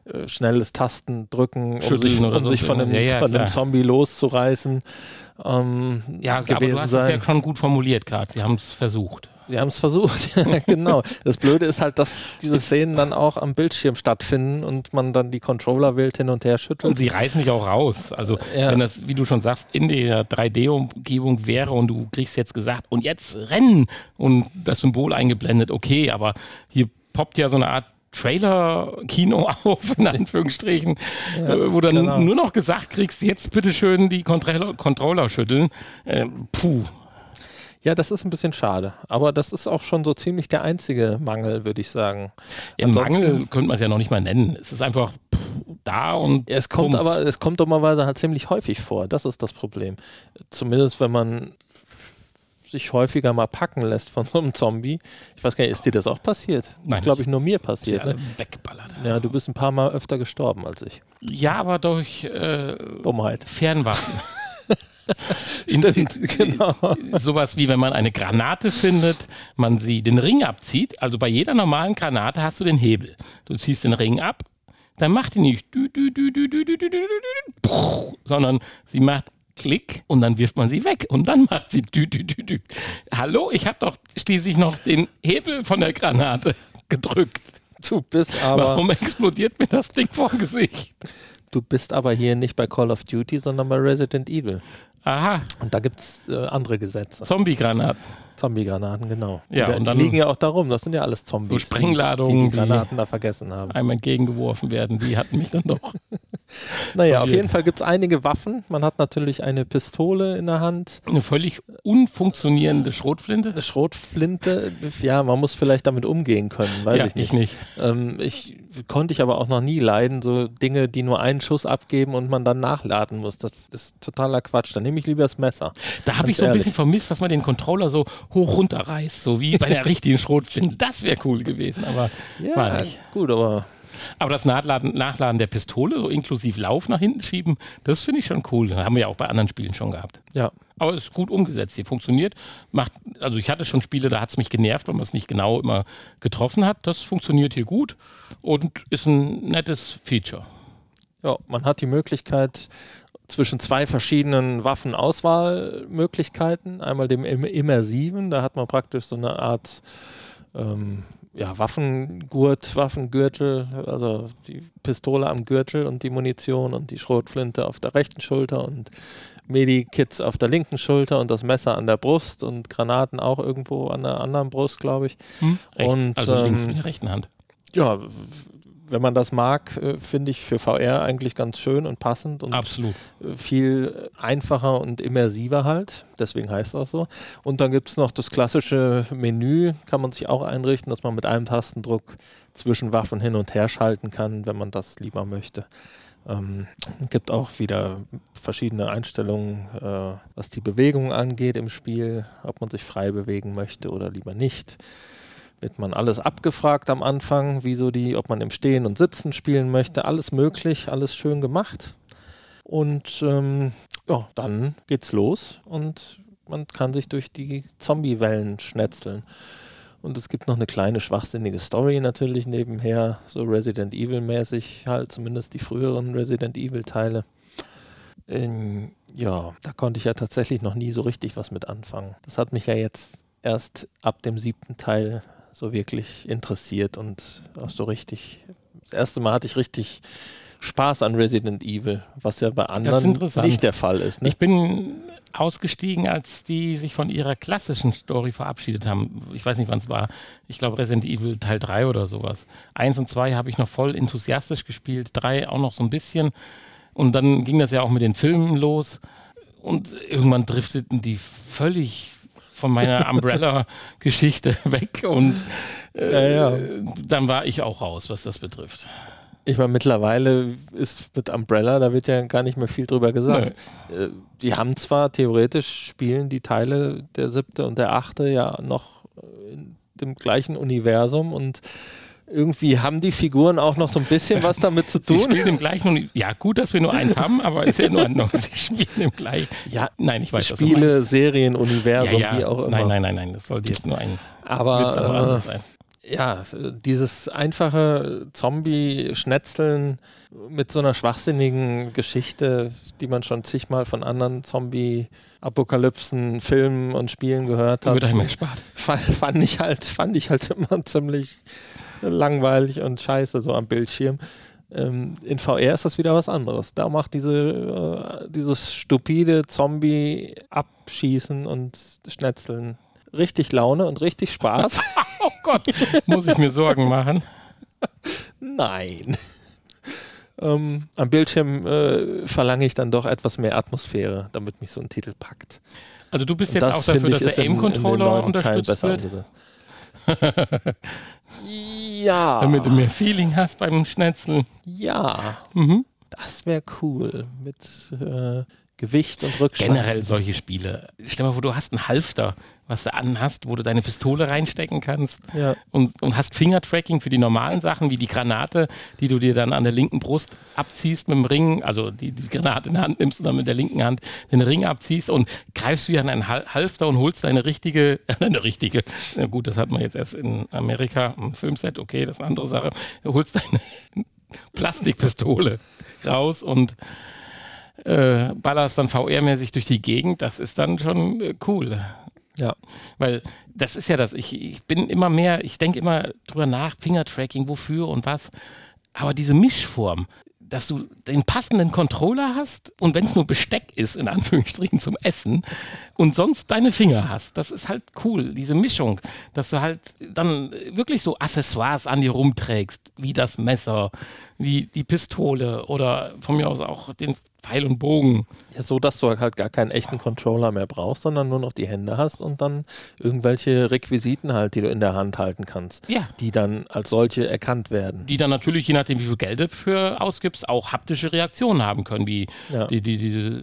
äh, schnelles Tasten drücken, um sich, um sich von, dem, ja, ja, von dem Zombie loszureißen. Ähm, ja, aber du hast sein. es ja schon gut formuliert gerade. Sie haben es versucht. Sie haben es versucht, <laughs> genau. Das Blöde ist halt, dass diese Szenen dann auch am Bildschirm stattfinden und man dann die Controller wild hin und her schüttelt. Und sie reißen dich auch raus. Also ja. wenn das, wie du schon sagst, in der 3D-Umgebung wäre und du kriegst jetzt gesagt, und jetzt rennen und das Symbol eingeblendet, okay, aber hier poppt ja so eine Art Trailer-Kino <laughs> auf, in Anführungsstrichen, ja, äh, wo dann genau. nur noch gesagt kriegst, jetzt bitte schön die Controller, Controller schütteln. Äh, puh, ja, das ist ein bisschen schade. Aber das ist auch schon so ziemlich der einzige Mangel, würde ich sagen. Ja, Mangel könnte man es ja noch nicht mal nennen. Es ist einfach da und. Ja, es kommt Bums. aber, es kommt dummerweise halt ziemlich häufig vor. Das ist das Problem. Zumindest wenn man sich häufiger mal packen lässt von so einem Zombie. Ich weiß gar nicht, ist dir das auch passiert? Nein. Das ist, glaube ich, nur mir passiert. Ne? Wegballert. Ja, du bist ein paar Mal öfter gestorben als ich. Ja, aber durch äh, Dummheit. Fernwaffen. <laughs> Stimmt, genau. Sowas wie wenn man eine Granate findet, man sie den Ring abzieht. Also bei jeder normalen Granate hast du den Hebel. Du ziehst den Ring ab, dann macht die nicht sondern sie macht Klick und dann wirft man sie weg und dann macht sie dü, dü, dü, dü. Hallo, ich habe doch schließlich noch den Hebel von der Granate gedrückt. Du bist aber. Warum explodiert mir das Ding vor Gesicht? Du bist aber hier nicht bei Call of Duty, sondern bei Resident Evil. Aha. Und da gibt es äh, andere Gesetze. Zombie-Granaten. Zombie-Granaten, genau. Ja, die, und dann die liegen ja auch darum. Das sind ja alles Zombies, so Sprengladungen, die, die, die Granaten da vergessen haben. Einmal entgegengeworfen werden. Die hatten mich dann doch. <laughs> naja, auf jeden Fall gibt es einige Waffen. Man hat natürlich eine Pistole in der Hand. Eine völlig unfunktionierende Schrotflinte. Eine Schrotflinte, ja, man muss vielleicht damit umgehen können, weiß ja, ich nicht. Ich nicht. Ähm, ich konnte ich aber auch noch nie leiden, so Dinge, die nur einen Schuss abgeben und man dann nachladen muss. Das ist totaler Quatsch. Dann nehme ich lieber das Messer. Da habe ich so ein bisschen vermisst, dass man den Controller so hoch runterreißt, so wie bei der <laughs> richtigen Schrotflinte. Das wäre cool gewesen, aber ja, war nicht. Gut, aber aber das Nachladen, Nachladen der Pistole, so inklusive Lauf nach hinten schieben, das finde ich schon cool. Das haben wir ja auch bei anderen Spielen schon gehabt. Ja. Aber es ist gut umgesetzt. Hier funktioniert. Macht, also ich hatte schon Spiele, da hat es mich genervt, weil man es nicht genau immer getroffen hat. Das funktioniert hier gut und ist ein nettes Feature. Ja, man hat die Möglichkeit, zwischen zwei verschiedenen Waffenauswahlmöglichkeiten. Einmal dem immersiven, da hat man praktisch so eine Art ähm, ja, Waffengurt, Waffengürtel, also die Pistole am Gürtel und die Munition und die Schrotflinte auf der rechten Schulter und Medikits auf der linken Schulter und das Messer an der Brust und Granaten auch irgendwo an der anderen Brust, glaube ich. Hm, und, also ähm, links mit der rechten Hand. Ja, wenn man das mag, äh, finde ich für VR eigentlich ganz schön und passend und Absolut. Äh, viel einfacher und immersiver halt. Deswegen heißt es auch so. Und dann gibt es noch das klassische Menü, kann man sich auch einrichten, dass man mit einem Tastendruck zwischen Waffen hin und her schalten kann, wenn man das lieber möchte. Ähm, gibt auch wieder verschiedene Einstellungen, äh, was die Bewegung angeht im Spiel, ob man sich frei bewegen möchte oder lieber nicht wird man alles abgefragt am Anfang, wie so die, ob man im Stehen und Sitzen spielen möchte, alles möglich, alles schön gemacht. Und ähm, ja, dann geht's los und man kann sich durch die Zombie-Wellen schnetzeln. Und es gibt noch eine kleine schwachsinnige Story natürlich nebenher, so Resident Evil-mäßig, halt zumindest die früheren Resident Evil-Teile. Ähm, ja, da konnte ich ja tatsächlich noch nie so richtig was mit anfangen. Das hat mich ja jetzt erst ab dem siebten Teil so wirklich interessiert und auch so richtig. Das erste Mal hatte ich richtig Spaß an Resident Evil, was ja bei anderen nicht der Fall ist. Ne? Ich bin ausgestiegen, als die sich von ihrer klassischen Story verabschiedet haben. Ich weiß nicht, wann es war. Ich glaube Resident Evil Teil 3 oder sowas. Eins und zwei habe ich noch voll enthusiastisch gespielt, drei auch noch so ein bisschen. Und dann ging das ja auch mit den Filmen los. und irgendwann drifteten die völlig von meiner Umbrella-Geschichte <laughs> weg und äh, Ja, ja. dann war ich auch raus, was das betrifft. Ich meine, mittlerweile ist mit Umbrella, da wird ja gar nicht mehr viel drüber gesagt. Äh, Die haben zwar theoretisch spielen die Teile der siebte und der achte ja noch äh, in dem gleichen Universum und irgendwie haben die Figuren auch noch so ein bisschen was damit zu Sie tun. spielen im gleichen Ja, gut, dass wir nur eins haben, aber ist ja in Ordnung. <laughs> Sie spielen im gleichen. Ja, Nein, ich weiß Spiele. Serien, Universum, ja, ja. wie auch immer. Nein, nein, nein, nein. Das sollte jetzt nur ein Witz am Aber Rande äh, sein. Ja, dieses einfache Zombie-Schnetzeln mit so einer schwachsinnigen Geschichte, die man schon zigmal von anderen Zombie-Apokalypsen, Filmen und Spielen gehört hat, Wird einem fand, fand ich halt, fand ich halt immer ziemlich langweilig und scheiße so am Bildschirm. Ähm, in VR ist das wieder was anderes. Da macht diese, äh, dieses stupide Zombie-Abschießen und Schnetzeln richtig Laune und richtig Spaß. <laughs> Oh Gott, muss ich mir Sorgen machen. Nein. ähm, am Bildschirm äh, verlange ich dann doch etwas mehr Atmosphäre, damit mich so ein Titel packt. Also du bist Und jetzt auch dafür, finde dass der Aim-Controller unterstützt besser wird, <laughs> ja. damit du mehr Feeling hast beim Schnetzeln. Ja, Mhm. das wäre cool. Mit äh, Gewicht und Rückschlag. Generell solche Spiele. Stell mal vor, du hast einen Halfter, was du anhast, wo du deine Pistole reinstecken kannst Ja. und, und hast Fingertracking für die normalen Sachen, wie die Granate, die du dir dann an der linken Brust abziehst mit dem Ring, also die, die Granate in der Hand nimmst und dann mit der linken Hand den Ring abziehst und greifst wie an einen Hal- Halfter und holst deine richtige, <laughs> eine richtige, na gut, das hat man jetzt erst in Amerika, im Filmset, okay, das ist eine andere Sache, du holst deine <laughs> Plastikpistole raus und äh, ballerst dann VR-mäßig durch die Gegend, das ist dann schon äh, cool. Ja. Weil das ist ja das, ich, ich bin immer mehr, ich denke immer drüber nach, Fingertracking, wofür und was. Aber diese Mischform, dass du den passenden Controller hast und wenn es nur Besteck ist, in Anführungsstrichen zum Essen und sonst deine Finger hast, das ist halt cool, diese Mischung, dass du halt dann wirklich so Accessoires an dir rumträgst, wie das Messer, wie die Pistole oder von mir aus auch den Pfeil und Bogen. ja, so dass du halt gar keinen echten Controller mehr brauchst, sondern nur noch die Hände hast und dann irgendwelche Requisiten halt, die du in der Hand halten kannst, Ja. die dann als solche erkannt werden. die dann natürlich, je nachdem, wie viel Geld du für ausgibst, auch haptische Reaktionen haben können, wie Ja. die, die, die,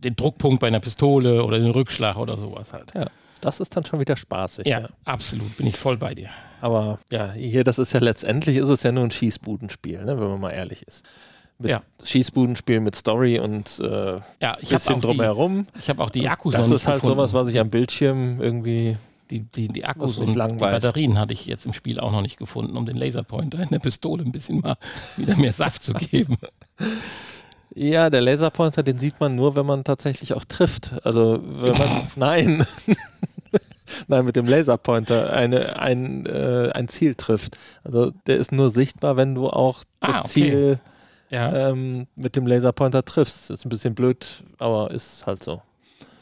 den Druckpunkt bei einer Pistole oder den Rückschlag oder sowas halt. Ja, das ist dann schon wieder spaßig. Ja, ja. absolut, bin ich voll bei dir. Aber ja, hier, das ist ja letztendlich, ist es ja nur ein Schießbudenspiel, ne, wenn man mal ehrlich ist. Mit Ja. Schießbudenspiel mit Story und äh, Ja, ich bisschen habe auch, die- drumherum. ich hab auch die Akkus Das ist halt gefunden. sowas, was ich am Bildschirm irgendwie. Die, die, die Akkus und die langweilt. Batterien hatte ich jetzt im Spiel auch noch nicht gefunden, um den Laserpointer in der Pistole ein bisschen mal <laughs> wieder mehr Saft zu geben. <laughs> Ja, der Laserpointer, den sieht man nur, wenn man tatsächlich auch trifft. Also, wenn man. <laughs> nein. Nein, mit dem Laserpointer eine, ein, äh, ein Ziel trifft. Also, der ist nur sichtbar, wenn du auch das Ah, okay. Ziel Ja, ähm, mit dem Laserpointer triffst. Ist ein bisschen blöd, aber ist halt so.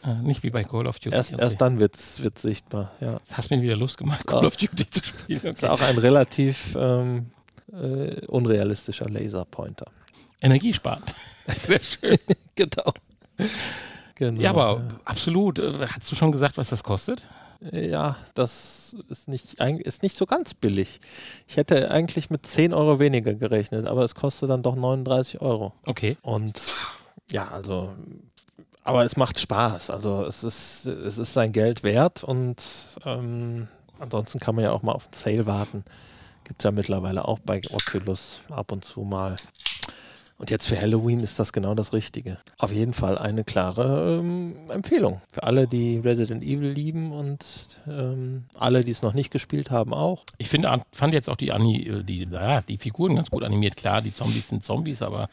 äh, nicht wie bei Call of Duty. Erst, Okay. erst dann wird es sichtbar. Ja. Das hast mir wieder Lust gemacht. Call of Duty zu spielen. <laughs> Ist Okay. auch ein relativ ähm, äh, unrealistischer Laserpointer. Energie sparen. <laughs> Sehr schön. <laughs> Genau. genau. Ja, aber absolut. Äh, Hast du schon gesagt, was das kostet? Ja, das ist nicht, ist nicht so ganz billig. Ich hätte eigentlich mit 10 Euro weniger gerechnet, aber es kostet dann doch 39 Euro. Okay. Und ja, also, aber es macht Spaß. Also es ist, es ist sein Geld wert und ähm, ansonsten kann man ja auch mal auf den Sale warten. Gibt es ja mittlerweile auch bei Oculus ab und zu mal. Und jetzt für Halloween ist das genau das Richtige. Auf jeden Fall eine klare ähm, Empfehlung. Für alle, die Resident Evil lieben und ähm, alle, die es noch nicht gespielt haben, auch. Ich finde, an- fand jetzt auch die, Ani, äh, die, ja, die Figuren ganz gut animiert. Klar, die Zombies sind Zombies, aber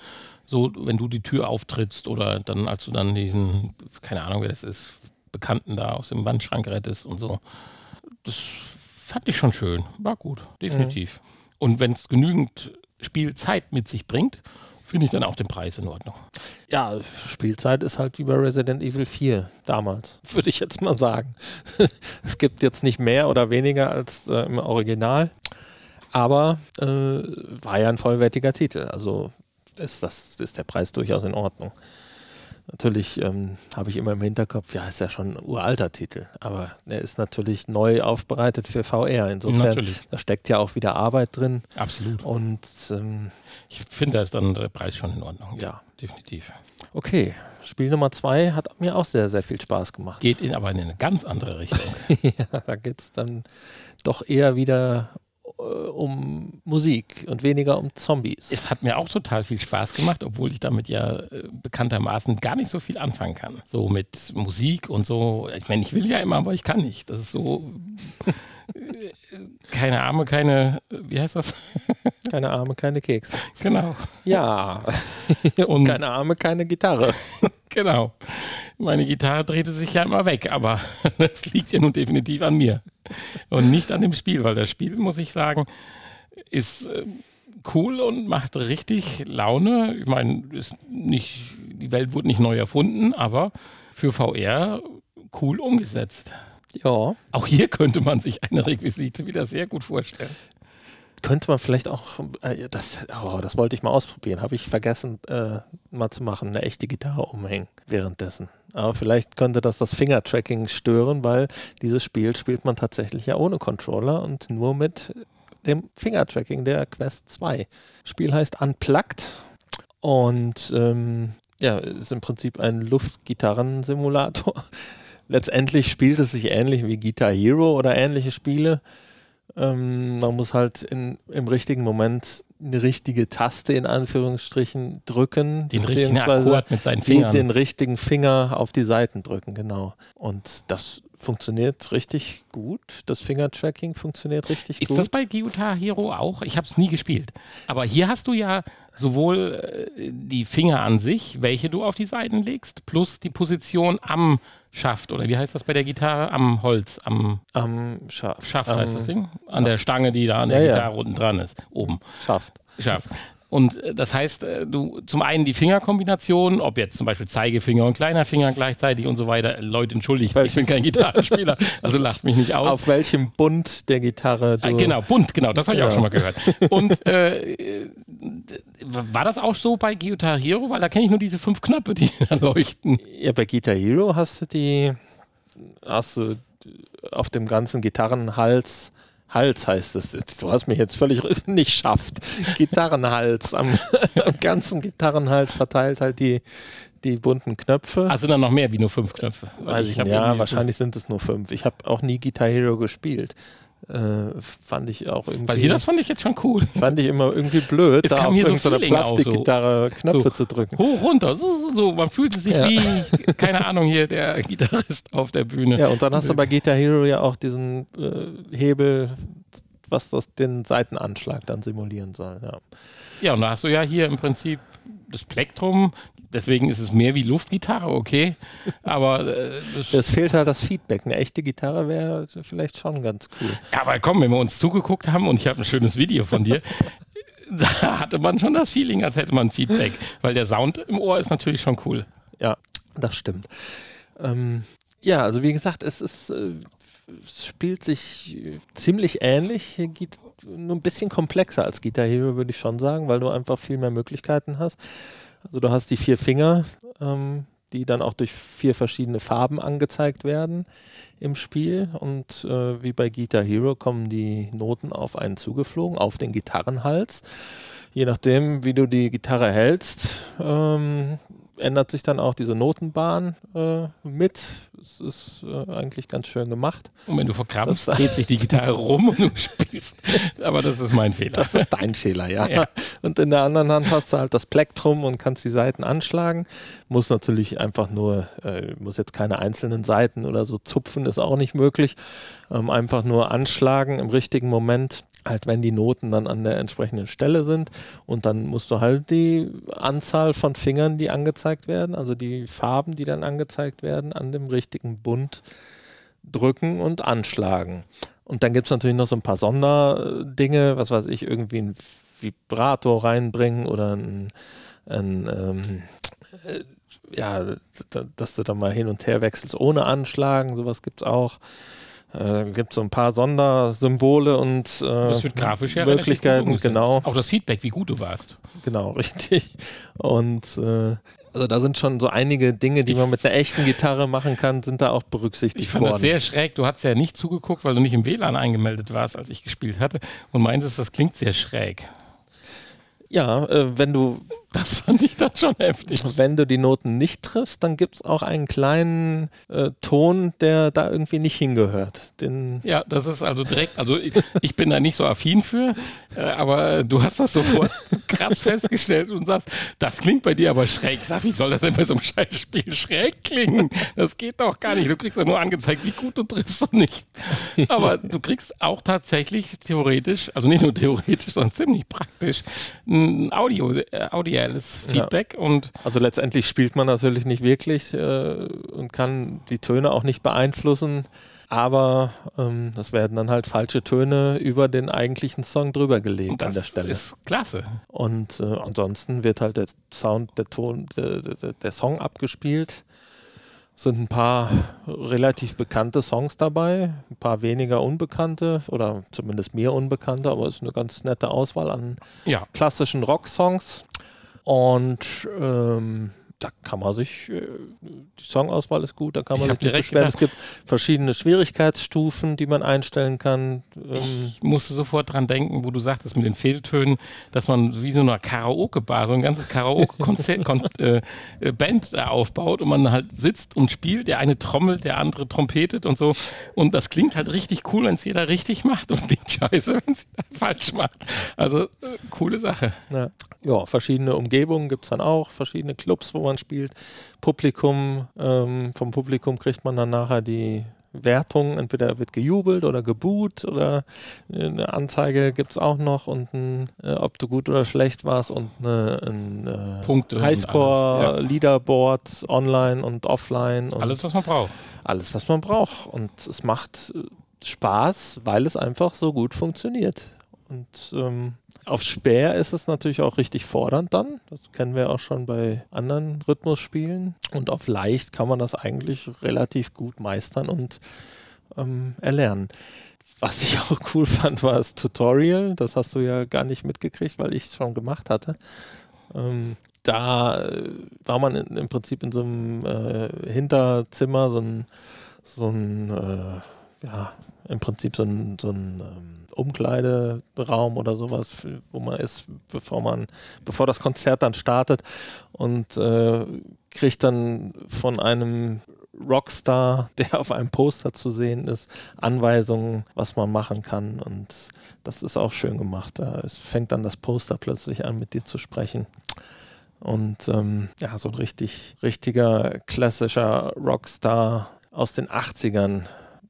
so, wenn du die Tür auftrittst oder dann, als du dann diesen, keine Ahnung, wer das ist, Bekannten da aus dem Wandschrank rettest und so, das fand ich schon schön. War gut, definitiv. Und wenn es genügend Spielzeit mit sich bringt, finde ich dann auch den Preis in Ordnung. Ja, Spielzeit ist halt wie bei Resident Evil 4 damals, würde ich jetzt mal sagen. <laughs> es gibt jetzt nicht mehr oder weniger als äh, im Original, aber äh, war ja ein vollwertiger Titel. Also ist, das, ist der Preis durchaus in Ordnung. Natürlich ähm, habe ich immer im Hinterkopf, ja, ist ja schon ein uralter Titel, aber er ist natürlich neu aufbereitet für VR. Insofern, Natürlich. da steckt ja auch wieder Arbeit drin. Absolut. Und ähm, Ich finde, da ist dann der Preis schon in Ordnung. Ja. definitiv. okay, Spiel Nummer zwei hat mir auch sehr, sehr viel Spaß gemacht. Geht in, aber in eine ganz andere Richtung. <laughs> ja, da geht es dann doch eher wieder um Musik und weniger um Zombies. es hat mir auch total viel Spaß gemacht, obwohl ich damit ja äh, bekanntermaßen gar nicht so viel anfangen kann. So mit Musik und so. Ich meine, ich will ja immer, aber ich kann nicht. Das ist so. äh, keine Arme, keine. Wie heißt das? Keine Arme, keine Kekse. <laughs> Genau. Ja, und keine Arme, keine Gitarre. <laughs> Genau. Meine Gitarre drehte sich ja immer weg, aber <laughs> das liegt ja nun definitiv an mir und nicht an dem Spiel, weil das Spiel, muss ich sagen, ist äh, cool und macht richtig Laune. Ich meine, ist nicht, die Welt wurde nicht neu erfunden, aber für VR cool umgesetzt. Ja, Auch hier könnte man sich eine Requisite wieder sehr gut vorstellen. Könnte man vielleicht auch, äh, das, oh, das wollte ich mal ausprobieren, habe ich vergessen äh, mal zu machen, eine echte Gitarre umhängen währenddessen. Aber vielleicht könnte das das Fingertracking stören, weil dieses Spiel spielt man tatsächlich ja ohne Controller und nur mit dem Fingertracking der Quest 2. Spiel heißt Unplugged und ähm, ja, ist im Prinzip ein Luftgitarrensimulator. <laughs> Letztendlich spielt es sich ähnlich wie Guitar Hero oder ähnliche Spiele. Ähm, man muss halt in, im richtigen Moment eine richtige Taste in Anführungsstrichen drücken, Den richtigen beziehungsweise Fingern. den richtigen Finger auf die Seiten drücken, genau. Und das funktioniert richtig gut. Das Fingertracking funktioniert richtig Ist gut. das bei Guitar Hero auch? Ich habe es nie gespielt. Aber hier hast du ja sowohl äh, die Finger an sich, welche du auf die Seiten legst, plus die Position am Schaft. Oder wie heißt das bei der Gitarre? Am Holz, am am Schaft. Schaft am heißt das Ding? An der Stange, die da an der Ja, ja. Gitarre unten dran ist. Oben. Schaft. Schaft. Und äh, das heißt, äh, du zum einen die Fingerkombination, ob jetzt zum Beispiel Zeigefinger und kleiner Finger gleichzeitig und so weiter. Leute, entschuldigt, ich bin kein Gitarrenspieler, <laughs> also lacht mich nicht aus. Auf welchem Bund der Gitarre du. Genau, bunt, genau, das habe ich auch Ja. schon mal gehört. <laughs> Und äh, äh, war das auch so bei Guitar Hero? Weil da kenne ich nur diese fünf Knöpfe, die <laughs> da leuchten. Ja, bei Guitar Hero hast du die, hast du auf dem ganzen Gitarrenhals, Hals heißt es, du hast mich jetzt völlig <laughs> nicht schafft, Gitarrenhals, am, <laughs> am ganzen Gitarrenhals verteilt halt die, die bunten Knöpfe. Also sind da noch mehr wie nur fünf Knöpfe. Weiß ich, hab nicht, ja, wahrscheinlich sind es nur fünf. Ich habe auch nie Guitar Hero gespielt. Äh, fand ich auch irgendwie. Weil hier, das fand ich jetzt schon cool. fand ich immer irgendwie blöd, Es da kam auf hier so Feeling auch so. Plastikgitarre Knöpfe So. zu drücken. Hoch, runter, so. Man fühlte sich Ja. wie, keine Ahnung, hier der <laughs> Gitarrist auf der Bühne. Ja, und dann hast du bei Guitar Hero ja auch diesen äh, Hebel, was das den Seitenanschlag dann simulieren soll. Ja. Ja, und da hast du ja hier im Prinzip das Plektrum. Deswegen ist es mehr wie Luftgitarre, okay. <laughs> Aber, äh, Es fehlt halt das Feedback. Eine echte Gitarre wäre vielleicht schon ganz cool. ja, aber komm, wenn wir uns zugeguckt haben und ich habe ein schönes Video von dir, <laughs> da hatte man schon das Feeling, als hätte man Feedback. Weil der Sound im Ohr ist natürlich schon cool. Ja, das stimmt. Ähm, ja, also wie gesagt, es ist. Äh, es spielt sich ziemlich ähnlich, geht nur ein bisschen komplexer als Guitar Hero, würde ich schon sagen, weil du einfach viel mehr Möglichkeiten hast. Also du hast die vier Finger, ähm, die dann auch durch vier verschiedene Farben angezeigt werden im Spiel. Und äh, wie bei Guitar Hero kommen die Noten auf einen zugeflogen, auf den Gitarrenhals. Je nachdem, wie du die Gitarre hältst, ähm, ändert sich dann auch diese Notenbahn äh, mit. Es ist äh, eigentlich ganz schön gemacht. Und wenn du verkrampfst, Das- dreht sich die Gitarre rum und du <laughs> spielst. Aber das ist mein Fehler. Das ist dein Fehler, ja. Ja. Und in der anderen Hand hast du halt das Plektrum und kannst die Seiten anschlagen. Muss natürlich einfach nur, äh, muss jetzt keine einzelnen Seiten oder so zupfen, ist auch nicht möglich. Ähm, einfach nur anschlagen im richtigen Moment. Halt, wenn die Noten dann an der entsprechenden Stelle sind. Und dann musst du halt die Anzahl von Fingern, die angezeigt werden, also die Farben, die dann angezeigt werden, an dem richtigen Bund drücken und anschlagen. Und dann gibt es natürlich noch so ein paar Sonderdinge, was weiß ich, irgendwie ein Vibrator reinbringen oder ein, ein ähm, äh, ja, dass du dann mal hin und her wechselst ohne Anschlagen, sowas gibt es auch. Äh, gibt so ein paar Sondersymbole und äh, Das wird grafisch ja Möglichkeiten, genau. Auch das Feedback, wie gut du warst. Genau, <laughs> richtig. Und äh, Also da sind schon so einige Dinge, die man mit einer echten Gitarre machen kann, sind da auch berücksichtigt Ich fand worden. das sehr schräg. Du hast ja nicht zugeguckt, weil du nicht im WLAN eingemeldet warst, als ich gespielt hatte und meintest, das klingt sehr schräg. ja, äh, wenn du Das fand ich dann schon heftig. wenn du die Noten nicht triffst, dann gibt es auch einen kleinen äh, Ton, der da irgendwie nicht hingehört. Den, Ja, das ist also direkt, also ich, ich bin da nicht so affin für, äh, aber du hast das sofort <laughs> krass festgestellt und sagst, das klingt bei dir aber schräg. Ich sag, wie soll das denn bei so einem Scheißspiel schräg klingen? Das geht doch gar nicht. Du kriegst ja nur angezeigt, wie gut du triffst und nicht. Aber du kriegst auch tatsächlich theoretisch, also nicht nur theoretisch, sondern ziemlich praktisch, ein Audio, äh, audielles Feedback und also letztendlich spielt man natürlich nicht wirklich äh, und kann die Töne auch nicht beeinflussen. Aber ähm, das werden dann halt falsche Töne über den eigentlichen Song drüber gelegt an das der Stelle. ist klasse. Und äh, ansonsten wird halt der Sound, der Ton, der, der, der Song abgespielt. Sind ein paar relativ bekannte Songs dabei, ein paar weniger unbekannte oder zumindest mir unbekannte, aber es ist eine ganz nette Auswahl an Ja, klassischen Rocksongs. Und ähm, da kann man sich, äh, die Songauswahl ist gut, da kann man Ich sich direkt beschweren. Es gedacht- gibt verschiedene Schwierigkeitsstufen, die man einstellen kann. Ähm, Ich musste sofort dran denken, wo du sagtest mit den Fehltönen, dass man wie so eine Karaoke-Bar, so ein ganzes Karaoke-Konzert, <laughs> Kon äh, äh, Band da aufbaut und man halt sitzt und spielt, der eine trommelt, der andere trompetet und so. Und das klingt halt richtig cool, wenn es jeder richtig macht und klingt scheiße, wenn es <laughs> falsch macht. Also äh, coole Sache. Ja. ja, verschiedene Umgebungen gibt es dann auch, verschiedene Clubs, wo man spielt. Publikum, ähm, vom Publikum kriegt man dann nachher die Wertung. Entweder wird gejubelt oder geboot oder eine Anzeige gibt es auch noch und ein, äh, ob du gut oder schlecht warst und eine, ein äh, Punkte Highscore, Leaderboard online und offline. Und Alles, was man braucht. alles, was man braucht. Und es macht äh, Spaß, weil es einfach so gut funktioniert. Und ähm, auf schwer ist es natürlich auch richtig fordernd dann. Das kennen wir auch schon bei anderen Rhythmusspielen. Und auf leicht kann man das eigentlich relativ gut meistern und ähm, erlernen. Was ich <laughs> auch cool fand, war das Tutorial. Das hast du ja gar nicht mitgekriegt, weil ich es schon gemacht hatte. Ähm, da äh, war man in, im Prinzip in so einem äh, Hinterzimmer, so ein, so ein äh, ja, im Prinzip so ein, so ein ähm, Umkleideraum oder sowas, wo man ist, bevor man, bevor das Konzert dann startet und äh, kriegt dann von einem Rockstar, <laughs> der auf einem Poster zu sehen ist, Anweisungen, was man machen kann. Und das ist auch schön gemacht. Es fängt dann das Poster plötzlich an, mit dir zu sprechen. Und ähm, ja, so ein richtig, richtiger klassischer Rockstar aus den 80ern,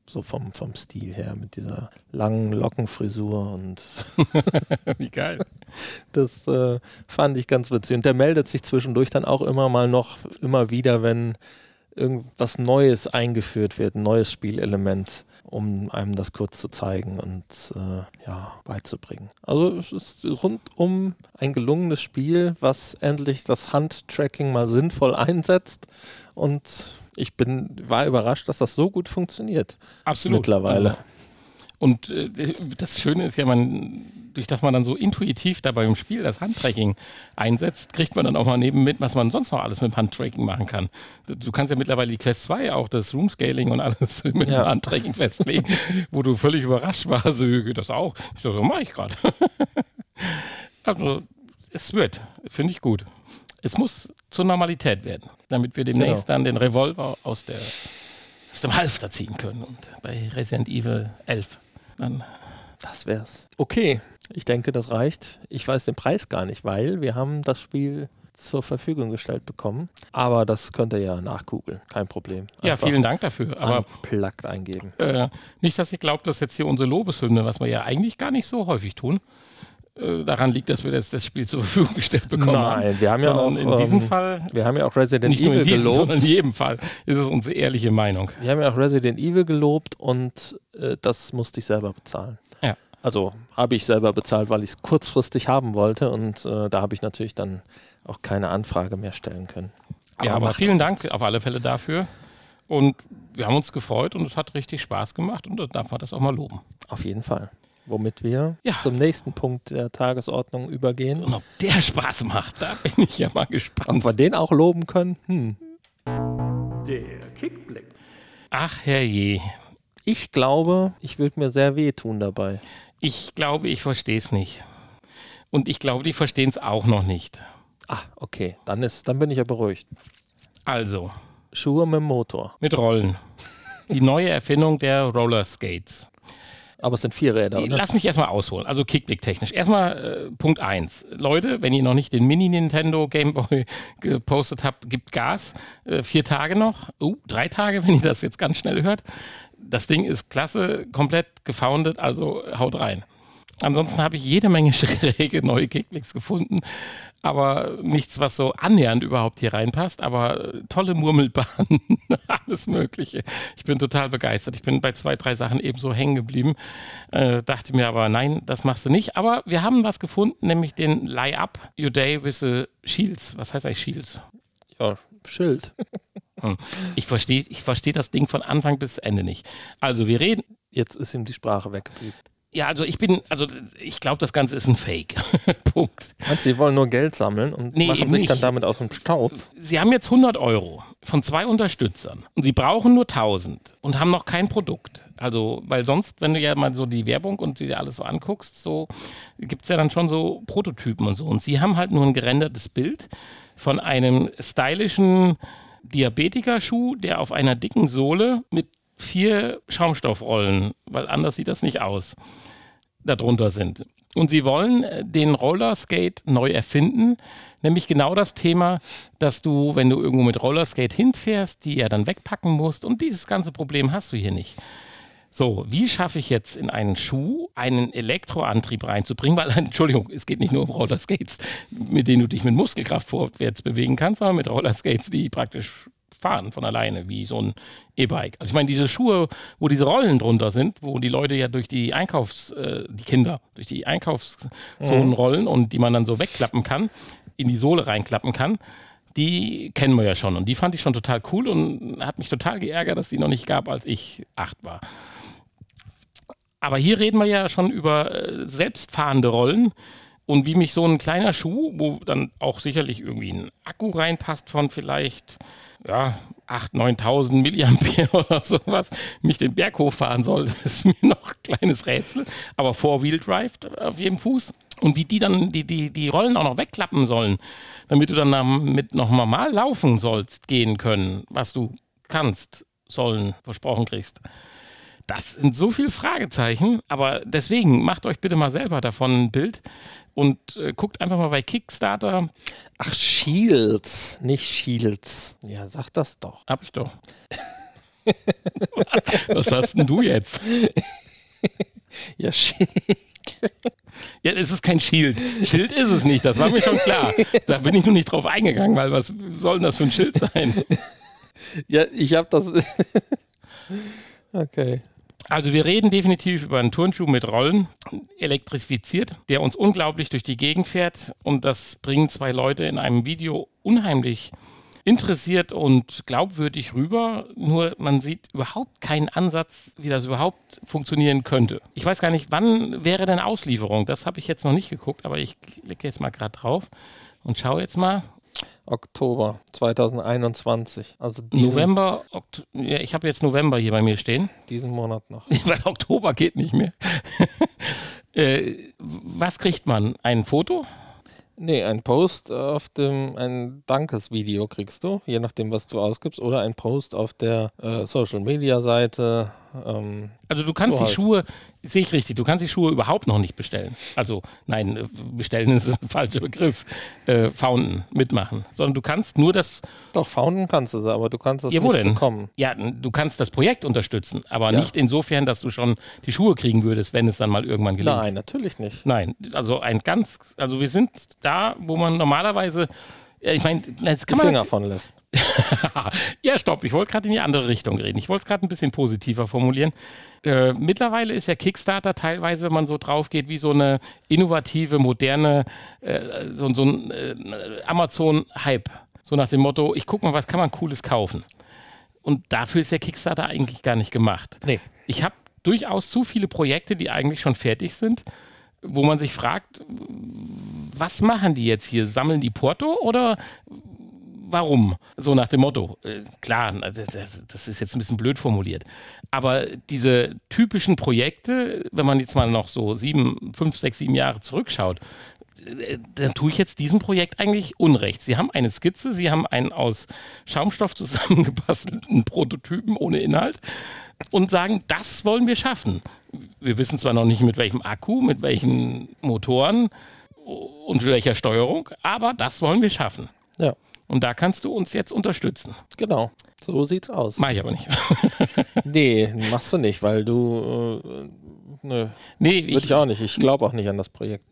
so vom, vom Stil her, mit dieser langen Lockenfrisur und <laughs> Wie geil. <laughs> das äh, fand ich ganz witzig. Und der meldet sich zwischendurch dann auch immer mal noch, immer wieder, wenn irgendwas Neues eingeführt wird, ein neues Spielelement, um einem das kurz zu zeigen und äh, ja, beizubringen. Also es ist rundum ein gelungenes Spiel, was endlich das Handtracking mal sinnvoll einsetzt und ich bin, war überrascht, dass das so gut funktioniert Absolut. mittlerweile. Also, und äh, das Schöne ist ja, man, durch dass man dann so intuitiv dabei im Spiel das Handtracking einsetzt, kriegt man dann auch mal neben mit, was man sonst noch alles mit Handtracking machen kann. Du kannst ja mittlerweile die Quest 2 auch das Roomscaling und alles <laughs> mit Ja. dem Handtracking festlegen, <laughs> wo du völlig überrascht warst, so geht das auch. Ich dachte, so mache ich gerade. <laughs> also, es wird, finde ich gut. Es muss zur Normalität werden, damit wir demnächst Genau. dann den Revolver aus, der, aus dem Halfter ziehen können. Und bei Resident Evil 11 dann Das wär's. Okay, ich denke, das reicht. Ich weiß den Preis gar nicht, weil wir haben das Spiel zur Verfügung gestellt bekommen. Aber das könnt ihr ja nachgoogeln, kein Problem. Ja, Einfach vielen Dank dafür. Aber unplugged eingeben. äh, nicht, dass ich glaube, dass jetzt hier unsere Lobeshymne, was wir ja eigentlich gar nicht so häufig tun, äh, daran liegt, dass wir das, das Spiel zur Verfügung gestellt bekommen haben. Nein, wir haben ja Sondern auch in diesem ähm, Fall, wir haben ja auch Resident nicht nur Evil in diesem, gelobt. sondern in jedem Fall ist es unsere ehrliche Meinung. Wir haben ja auch Resident Evil gelobt und äh, das musste ich selber bezahlen. Ja. Also habe ich selber bezahlt, weil ich es kurzfristig haben wollte und äh, da habe ich natürlich dann auch keine Anfrage mehr stellen können. Ja, aber vielen Dank auf alle Fälle dafür. Und wir haben uns gefreut und es hat richtig Spaß gemacht und da darf man das auch mal loben. Auf jeden Fall. Womit wir Ja. zum nächsten Punkt der Tagesordnung übergehen. Und ob der Spaß macht, da bin ich ja mal gespannt. Ob wir den auch loben können? Hm. Der Kickblick. Ach herrje, Ich glaube, ich würde mir sehr wehtun dabei. ich glaube, ich verstehe es nicht. Und ich glaube, die verstehen es auch noch nicht. Ah, okay, dann, ist, dann bin ich ja beruhigt. Also, Schuhe mit dem Motor. mit Rollen. Die neue Erfindung der Roller Skates. Aber es sind vier Räder, oder? Lass mich erstmal ausholen. Also Kickblick-technisch. Erstmal äh, Punkt 1. Leute, wenn ihr noch nicht den Mini-Nintendo Game Boy <laughs> gepostet habt, gibt Gas. Äh, vier Tage noch. Uh, drei Tage, <laughs> wenn ihr das jetzt ganz schnell hört. Das Ding ist klasse, komplett gefoundet, also haut rein. Ansonsten habe ich jede Menge <laughs> schräge neue Kickblicks gefunden, aber nichts, was so annähernd überhaupt hier reinpasst. Aber äh, tolle Murmelbahnen, <laughs> alles Mögliche. Ich bin total begeistert. Ich bin bei zwei, drei Sachen ebenso hängen geblieben. Äh, dachte mir aber, nein, das machst du nicht. Aber wir haben was gefunden, nämlich den Lie-Up Your Day with the Shields. Was heißt eigentlich Shields? Ja, Schild. <laughs> Hm. Ich verstehe ich versteh das Ding von Anfang bis Ende nicht. Also wir reden, Jetzt ist ihm die Sprache weggeblieben. Ja, also ich bin, also ich glaube, das Ganze ist ein Fake. <laughs> Punkt. Du, sie wollen nur Geld sammeln und Nee, machen sich dann nicht. damit aus dem Staub? Sie haben jetzt 100 Euro von zwei Unterstützern und sie brauchen nur 1000 und haben noch kein Produkt. Also, weil sonst, wenn du ja mal so die Werbung und dir alles so anguckst, so gibt es ja dann schon so Prototypen und so. Und sie haben halt nur ein gerendertes Bild von einem stylischen Diabetikerschuh, der auf einer dicken Sohle mit vier Schaumstoffrollen, weil anders sieht das nicht aus, darunter sind. Und sie wollen äh, den Rollerskate neu erfinden, nämlich genau das Thema, dass du, wenn du irgendwo mit Rollerskate hinfährst, die ja dann wegpacken musst und dieses ganze Problem hast du hier nicht. So, wie schaffe ich jetzt in einen Schuh einen Elektroantrieb reinzubringen? Weil, <laughs> Entschuldigung, es geht nicht nur um Rollerskates, mit denen du dich mit Muskelkraft vorwärts bewegen kannst, sondern mit Rollerskates, die praktisch fahren von alleine, wie so ein E-Bike. Also ich meine, diese Schuhe, wo diese Rollen drunter sind, wo die Leute ja durch die Einkaufs-, äh, die Kinder, durch die Einkaufszonen rollen und die man dann so wegklappen kann, in die Sohle reinklappen kann, die kennen wir ja schon. Und die fand ich schon total cool und hat mich total geärgert, dass die noch nicht gab, als ich acht war. Aber hier reden wir ja schon über äh, selbstfahrende Rollen und wie mich so ein kleiner Schuh, wo dann auch sicherlich irgendwie ein Akku reinpasst von vielleicht ja, 8.000, 9.000 Milliampere <laughs> oder sowas, mich den Berg hochfahren soll, <laughs> das ist mir noch ein kleines Rätsel. Aber Four-Wheel-Drive auf jedem Fuß. Und wie die dann die, die, die Rollen auch noch wegklappen sollen, damit du dann damit noch normal laufen sollst, gehen können, was du kannst, sollen, versprochen kriegst. Das sind so viele Fragezeichen, aber deswegen macht euch bitte mal selber davon ein Bild und äh, guckt einfach mal bei Kickstarter. Ach, Shields, nicht Shields. Ja, sag das doch. Hab ich doch. <laughs> Was hast denn du jetzt? <laughs> Ja, Shield. Ja, es ist kein Schild. Schild ist es nicht, das war mir schon klar. Da bin ich nur nicht drauf eingegangen, weil was soll denn das für ein Schild sein? Ja, ich hab das. <laughs> okay. Also wir reden definitiv über einen Turnschuh mit Rollen, elektrifiziert, der uns unglaublich durch die Gegend fährt. Und das bringen zwei Leute in einem Video unheimlich interessiert und glaubwürdig rüber. Nur man sieht überhaupt keinen Ansatz, wie das überhaupt funktionieren könnte. Ich weiß gar nicht, wann wäre denn Auslieferung? Das habe ich jetzt noch nicht geguckt, aber ich klicke jetzt mal gerade drauf und schaue jetzt mal. Oktober 2021. Also diesen, November, Okt ja, ich habe jetzt November hier bei mir stehen. diesen Monat noch. <laughs> Weil Oktober geht nicht mehr. <laughs> äh, was kriegt man? Ein Foto? Nee, ein Post auf dem, ein Dankesvideo kriegst du, je nachdem, was du ausgibst, oder ein Post auf der äh, Social Media Seite. Ähm, Also du kannst So die halt. Schuhe, sehe ich richtig, du kannst die Schuhe überhaupt noch nicht bestellen. Also nein, äh, bestellen <laughs> ist ein falscher Begriff. Äh, founden, mitmachen. Sondern du kannst nur das, doch, founden kannst du aber du kannst es Ja, nicht denn? bekommen. ja, du kannst das Projekt unterstützen, aber Ja. nicht insofern, dass du schon die Schuhe kriegen würdest, wenn es dann mal irgendwann gelingt. Nein, natürlich nicht. Nein, also ein ganz, also wir sind da, wo man normalerweise, ja, ich meine, das Die kann man Finger von lässt. <laughs> ja, stopp, ich wollte gerade in die andere Richtung reden. Ich wollte es gerade ein bisschen positiver formulieren. Äh, mittlerweile ist ja Kickstarter teilweise, wenn man so drauf geht, wie so eine innovative, moderne, äh, so, so ein äh, Amazon-Hype. So nach dem Motto, ich gucke mal, was kann man Cooles kaufen. Und dafür ist ja Kickstarter eigentlich gar nicht gemacht. Nee. Ich habe durchaus zu viele Projekte, die eigentlich schon fertig sind, wo man sich fragt, was machen die jetzt hier? Sammeln die Porto oder warum? So nach dem Motto. Äh, klar, das, ist jetzt ein bisschen blöd formuliert. Aber diese typischen Projekte, wenn man jetzt mal noch so sieben, fünf, sechs, sieben Jahre zurückschaut, äh, dann tue ich jetzt diesem Projekt eigentlich Unrecht. Sie haben eine Skizze, Sie haben einen aus Schaumstoff <laughs> zusammengebastelten Prototypen ohne Inhalt und sagen, das wollen wir schaffen. Wir wissen zwar noch nicht mit welchem Akku, mit welchen Motoren und welcher Steuerung, aber das wollen wir schaffen. Ja. Und da kannst du uns jetzt unterstützen. Genau. So sieht's aus. Mach ich aber nicht. <laughs> <laughs> nee, machst du nicht, weil du. Äh, nö. Nee, Würde ich, auch nicht. Ich glaube auch nicht an das Projekt.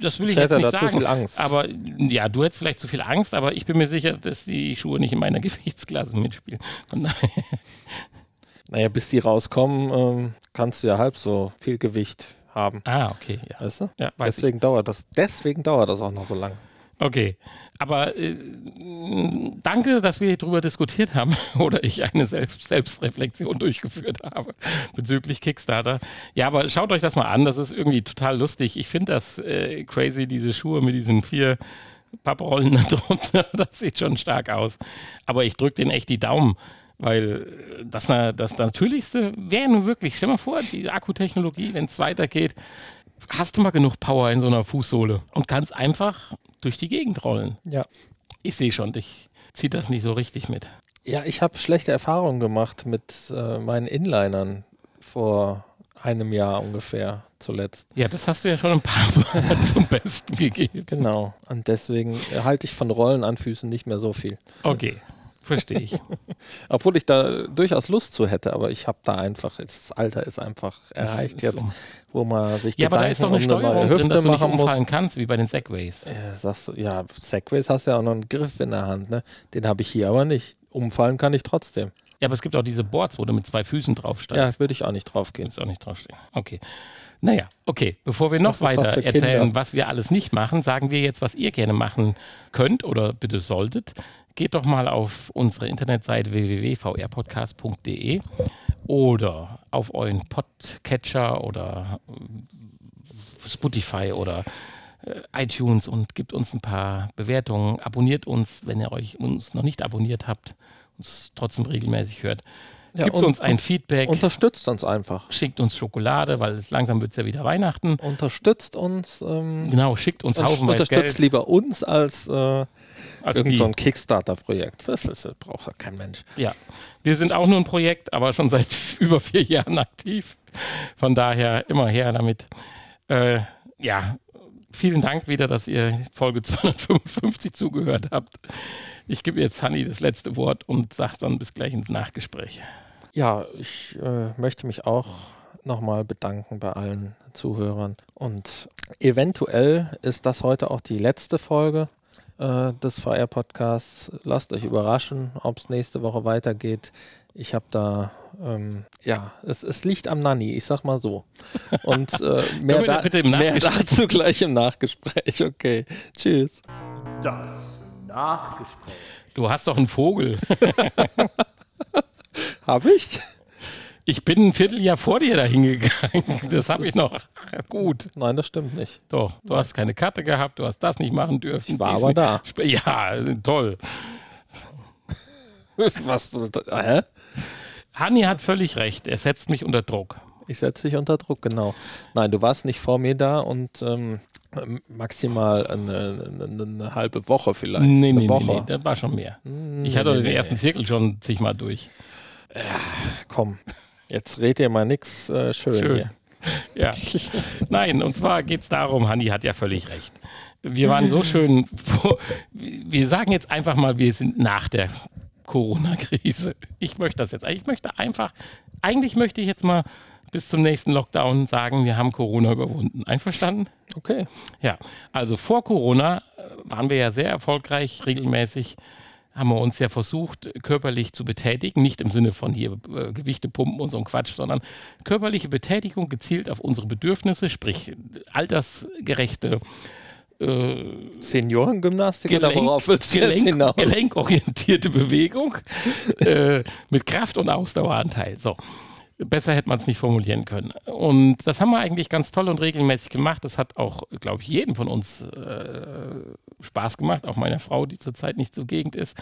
Das will ich, ich hätte jetzt nicht da sagen. zu viel Angst. Aber ja, du hättest vielleicht zu viel Angst, aber ich bin mir sicher, dass die Schuhe nicht in meiner <laughs> Gewichtsklasse mitspielen. naja, bis die rauskommen, ähm, kannst du ja halb so viel Gewicht haben. Ah, okay. Ja. Weißt du? Ja, deswegen ich. dauert das. Deswegen dauert das auch noch so lange. Okay. Aber äh, danke, dass wir darüber diskutiert haben <laughs> oder ich eine Selbst Selbstreflexion <laughs> durchgeführt habe bezüglich Kickstarter. Ja, aber schaut euch das mal an, das ist irgendwie total lustig. Ich finde das äh, crazy, diese Schuhe mit diesen vier Papprollen darunter. <laughs> Das sieht schon stark aus. Aber ich drücke den echt die Daumen. Weil das, das Natürlichste wäre nun wirklich, stell mal vor, die Akkutechnologie, wenn es weitergeht, hast du mal genug Power in so einer Fußsohle und kannst einfach durch die Gegend rollen. Ja. Ich sehe schon, dich zieht das nicht so richtig mit. Ja, ich habe schlechte Erfahrungen gemacht mit äh, meinen Inlinern vor einem Jahr ungefähr zuletzt. Ja, das hast du ja schon ein paar <laughs> Mal zum Besten gegeben. Genau. Und deswegen halte ich von Rollen an Füßen nicht mehr so viel. Okay. Verstehe ich. <laughs> Obwohl ich da durchaus Lust zu hätte, aber ich habe da einfach, das Alter ist einfach erreicht jetzt, so. wo man sich ja, Gedanken aber da ist doch eine um Steuerung eine Hüfte drin, dass du nicht umfallen muss. kannst, wie bei den Segways. Ja, sagst du, ja, Segways hast ja auch noch einen Griff in der Hand, ne? Den habe ich hier aber nicht. Umfallen kann ich trotzdem. Ja, aber es gibt auch diese Boards, wo du mit zwei Füßen draufsteigst. Ja, würde ich auch nicht draufgehen. Ist auch nicht draufstehen. Okay. Naja, okay. Bevor wir noch weiter was erzählen, was wir alles nicht machen, sagen wir jetzt, was ihr gerne machen könnt oder bitte solltet geht doch mal auf unsere Internetseite www.vrpodcast.de oder auf euren Podcatcher oder äh, Spotify oder äh, iTunes und gibt uns ein paar Bewertungen. Abonniert uns, wenn ihr euch uns noch nicht abonniert habt, uns trotzdem regelmäßig hört. Ja, Gibt uns ein Feedback. Unterstützt uns einfach. Schickt uns Schokolade, weil es langsam wird es ja wieder Weihnachten. Unterstützt uns. Ähm, genau, schickt uns haufenweise Unterstützt Geld. lieber uns als, äh, als irgend so ein Kickstarter-Projekt. Das, das braucht ja kein Mensch. Ja, wir sind auch nur ein Projekt, aber schon seit <laughs> über vier Jahren aktiv. Von daher immer her damit. Äh, ja, vielen Dank wieder, dass ihr Folge <laughs> 255 zugehört habt. Ich gebe jetzt Hanni das letzte Wort und sage dann bis gleich ins Nachgespräch. Ja, ich äh, möchte mich auch nochmal bedanken bei allen Zuhörern. Und eventuell ist das heute auch die letzte Folge äh, des VR-Podcasts. Lasst euch überraschen, ob es nächste Woche weitergeht. Ich habe da, ähm, ja, es, es, liegt am Nanny, ich sag mal so. Und äh, <laughs> mehr, da, mehr dazu gleich im Nachgespräch. Okay, tschüss. Das Nachgespräch. Du hast doch einen Vogel. <laughs> Habe ich? Ich bin ein Vierteljahr vor dir dahin gegangen. <laughs> Das habe ich noch gut. Nein, das stimmt nicht. Doch, du Nein. hast keine Karte gehabt, du hast das nicht machen dürfen. Ich war aber da. Ja, toll. <laughs> Was? Hä? Hanni hat völlig recht. Er setzt mich unter Druck. Ich setze dich unter Druck, genau. Nein, du warst nicht vor mir da und ähm, maximal eine, eine, eine, halbe Woche vielleicht. Nee, nee, Woche. nee, nee, das war schon mehr. Hm, ich hatte nee, den nee, ersten Zirkel schon zigmal durch. Ja, komm, jetzt red ihr mal nichts äh, schön, schön hier. <laughs> Ja, nein, und zwar geht es darum, Hanni hat ja völlig recht. Wir waren so schön, wir sagen jetzt einfach mal, wir sind nach der Corona-Krise. Ich möchte das jetzt, ich möchte einfach, eigentlich möchte ich jetzt mal bis zum nächsten Lockdown sagen, wir haben Corona überwunden. Einverstanden? Okay. Ja, also vor Corona äh, waren wir ja sehr erfolgreich, regelmäßig haben wir uns ja versucht, körperlich zu betätigen, nicht im Sinne von hier äh, Gewichte pumpen und so ein Quatsch, sondern körperliche Betätigung gezielt auf unsere Bedürfnisse, sprich altersgerechte äh, Seniorengymnastik Gelenk, oder worauf willst du Gelenk, hinaus? Gelenkorientierte Bewegung <laughs> äh, mit Kraft- und Ausdaueranteil. So. Besser hätte man es nicht formulieren können. Und das haben wir eigentlich ganz toll und regelmäßig gemacht. Das hat auch, glaube ich, jedem von uns äh, Spaß gemacht, auch meiner Frau, die zurzeit nicht zur Gegend ist.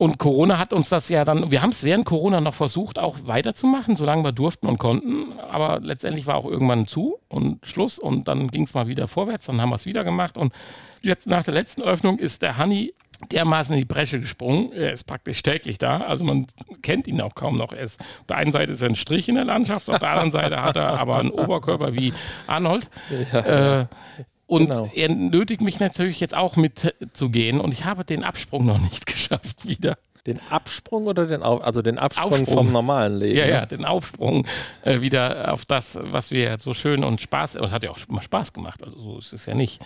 Und Corona hat uns das ja dann, wir haben es während Corona noch versucht, auch weiterzumachen, solange wir durften und konnten. Aber letztendlich war auch irgendwann zu und Schluss und dann ging es mal wieder vorwärts, dann haben wir es wieder gemacht. Und jetzt nach der letzten Öffnung ist der Hanni dermaßen in die Bresche gesprungen. Er ist praktisch täglich da. Also man kennt ihn auch kaum noch. Er ist, auf der einen Seite ist er ein Strich in der Landschaft, auf der anderen Seite hat er aber einen Oberkörper wie Arnold. Ja. Äh, und genau. er nötigt mich natürlich jetzt auch mitzugehen und ich habe den Absprung noch nicht <laughs> geschafft wieder. Den Absprung oder den Auf also den Absprung, Aufsprung. vom normalen Leben? Ja, ja, den Aufsprung äh, wieder auf das, was wir so schön und Spaß, und hat ja auch mal Spaß gemacht, also so ist es ja nicht.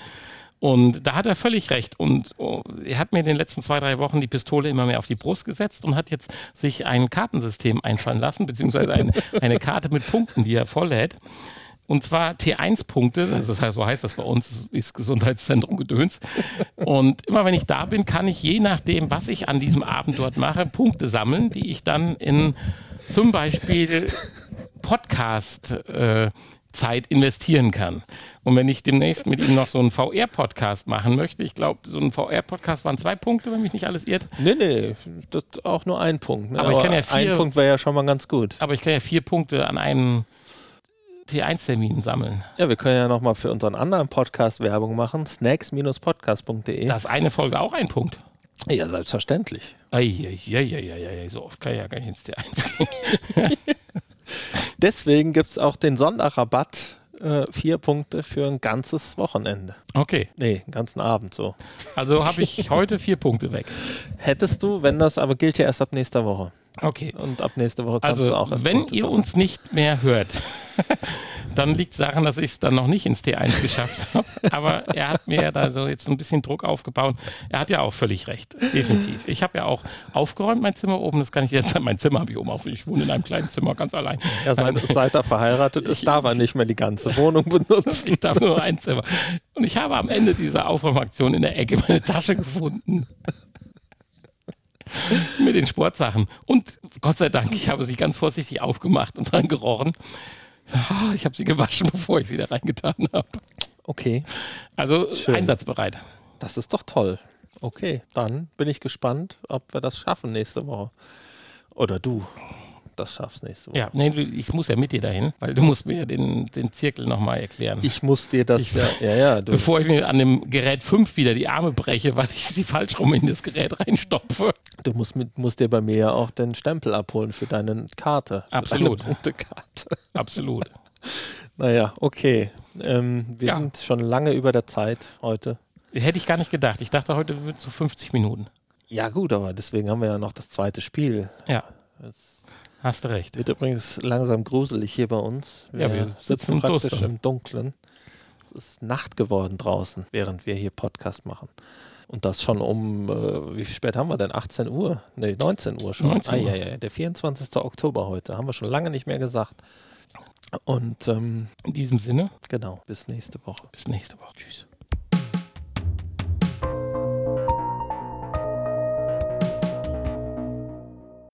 Und da hat er völlig recht. Und oh, er hat mir in den letzten zwei, drei Wochen die Pistole immer mehr auf die Brust gesetzt und hat jetzt sich ein Kartensystem einfallen lassen, beziehungsweise ein, eine Karte mit Punkten, die er volllädt. Und zwar T1-Punkte, das heißt, so heißt das bei uns, ist Gesundheitszentrum Gedöns. Und immer wenn ich da bin, kann ich je nachdem, was ich an diesem Abend dort mache, Punkte sammeln, die ich dann in zum Beispiel Podcast äh, Zeit investieren kann. Und wenn ich demnächst mit ihm noch so einen VR-Podcast machen möchte, ich glaube, so ein VR-Podcast waren zwei Punkte, wenn mich nicht alles irrt. Nee, nee, das ist auch nur ein Punkt. Ne? Aber, aber, ich kann ja vier, ein Punkt wäre ja schon mal ganz gut. Aber ich kann ja vier Punkte an einem T1-Termin sammeln. Ja, wir können ja nochmal für unseren anderen Podcast Werbung machen. snacks-podcast.de. Da ist eine Folge auch ein Punkt. Ja, selbstverständlich. Eieieiei, so oft kann ich ja gar nicht ins T1 gehen. <laughs> Deswegen gibt es auch den Sonderrabatt. Äh, vier Punkte für ein ganzes Wochenende. Okay. Nee, einen ganzen Abend so. Also habe ich <laughs> heute vier Punkte weg. Hättest du, wenn das aber gilt ja erst ab nächster Woche. Okay. Und ab nächste Woche kannst also, du auch erst Wenn Punkte ihr sammeln. uns nicht mehr hört, <laughs> dann liegt es daran, dass ich es dann noch nicht ins T1 geschafft <laughs> habe. Aber er hat mir da so jetzt ein bisschen Druck aufgebaut. Er hat ja auch völlig recht, definitiv. Ich habe ja auch aufgeräumt mein Zimmer oben. Das kann ich jetzt, <laughs> mein Zimmer habe ich oben auf. Ich wohne in einem kleinen Zimmer ganz allein. Ja, seit, seit er verheiratet ist, darf er nicht mehr die ganze Wohnung benutzen. Ich darf nur ein Zimmer. Und ich habe am Ende dieser Aufräumaktion in der Ecke meine Tasche gefunden. <laughs> mit den Sportsachen. Und Gott sei Dank, ich habe sie ganz vorsichtig aufgemacht und dran gerochen. Ah, ich habe sie gewaschen, <laughs> bevor ich sie da reingetan habe. Okay. Also Schön. einsatzbereit. Das ist doch toll. Okay, dann bin ich gespannt, ob wir das schaffen nächste Woche. Oder du das schaffst nächste Woche. Ja, nee, ich muss ja mit dir dahin, weil du musst mir ja den, den Zirkel nochmal erklären. Ich muss dir das, ich, ja, <laughs> ja, ja Bevor ich mir an dem Gerät 5 wieder die Arme breche, weil ich sie falsch rum in das Gerät reinstopfe. Du musst, mit, musst dir bei mir ja auch den Stempel abholen für deine Karte. Absolut. Deine Punktekarte. <laughs> Absolut. naja, okay. Ähm, wir ja. sind schon lange über der Zeit heute. Hätte ich gar nicht gedacht. Ich dachte, heute wird es so 50 Minuten. Ja, gut, aber deswegen haben wir ja noch das zweite Spiel. Ja. Das Hast du recht. Wird übrigens langsam gruselig hier bei uns. Wir, ja, wir sitzen, sitzen praktisch Duster. im Dunkeln. Es ist Nacht geworden draußen, während wir hier Podcast machen. Und das schon um, äh, wie spät haben wir denn? 18 Uhr? Ne, 19 Uhr schon. 19 Uhr. Ah, ja, ja, der 24. Oktober heute. Haben wir schon lange nicht mehr gesagt. Und ähm, in diesem Sinne. Genau, bis nächste Woche. Bis nächste Woche. Tschüss.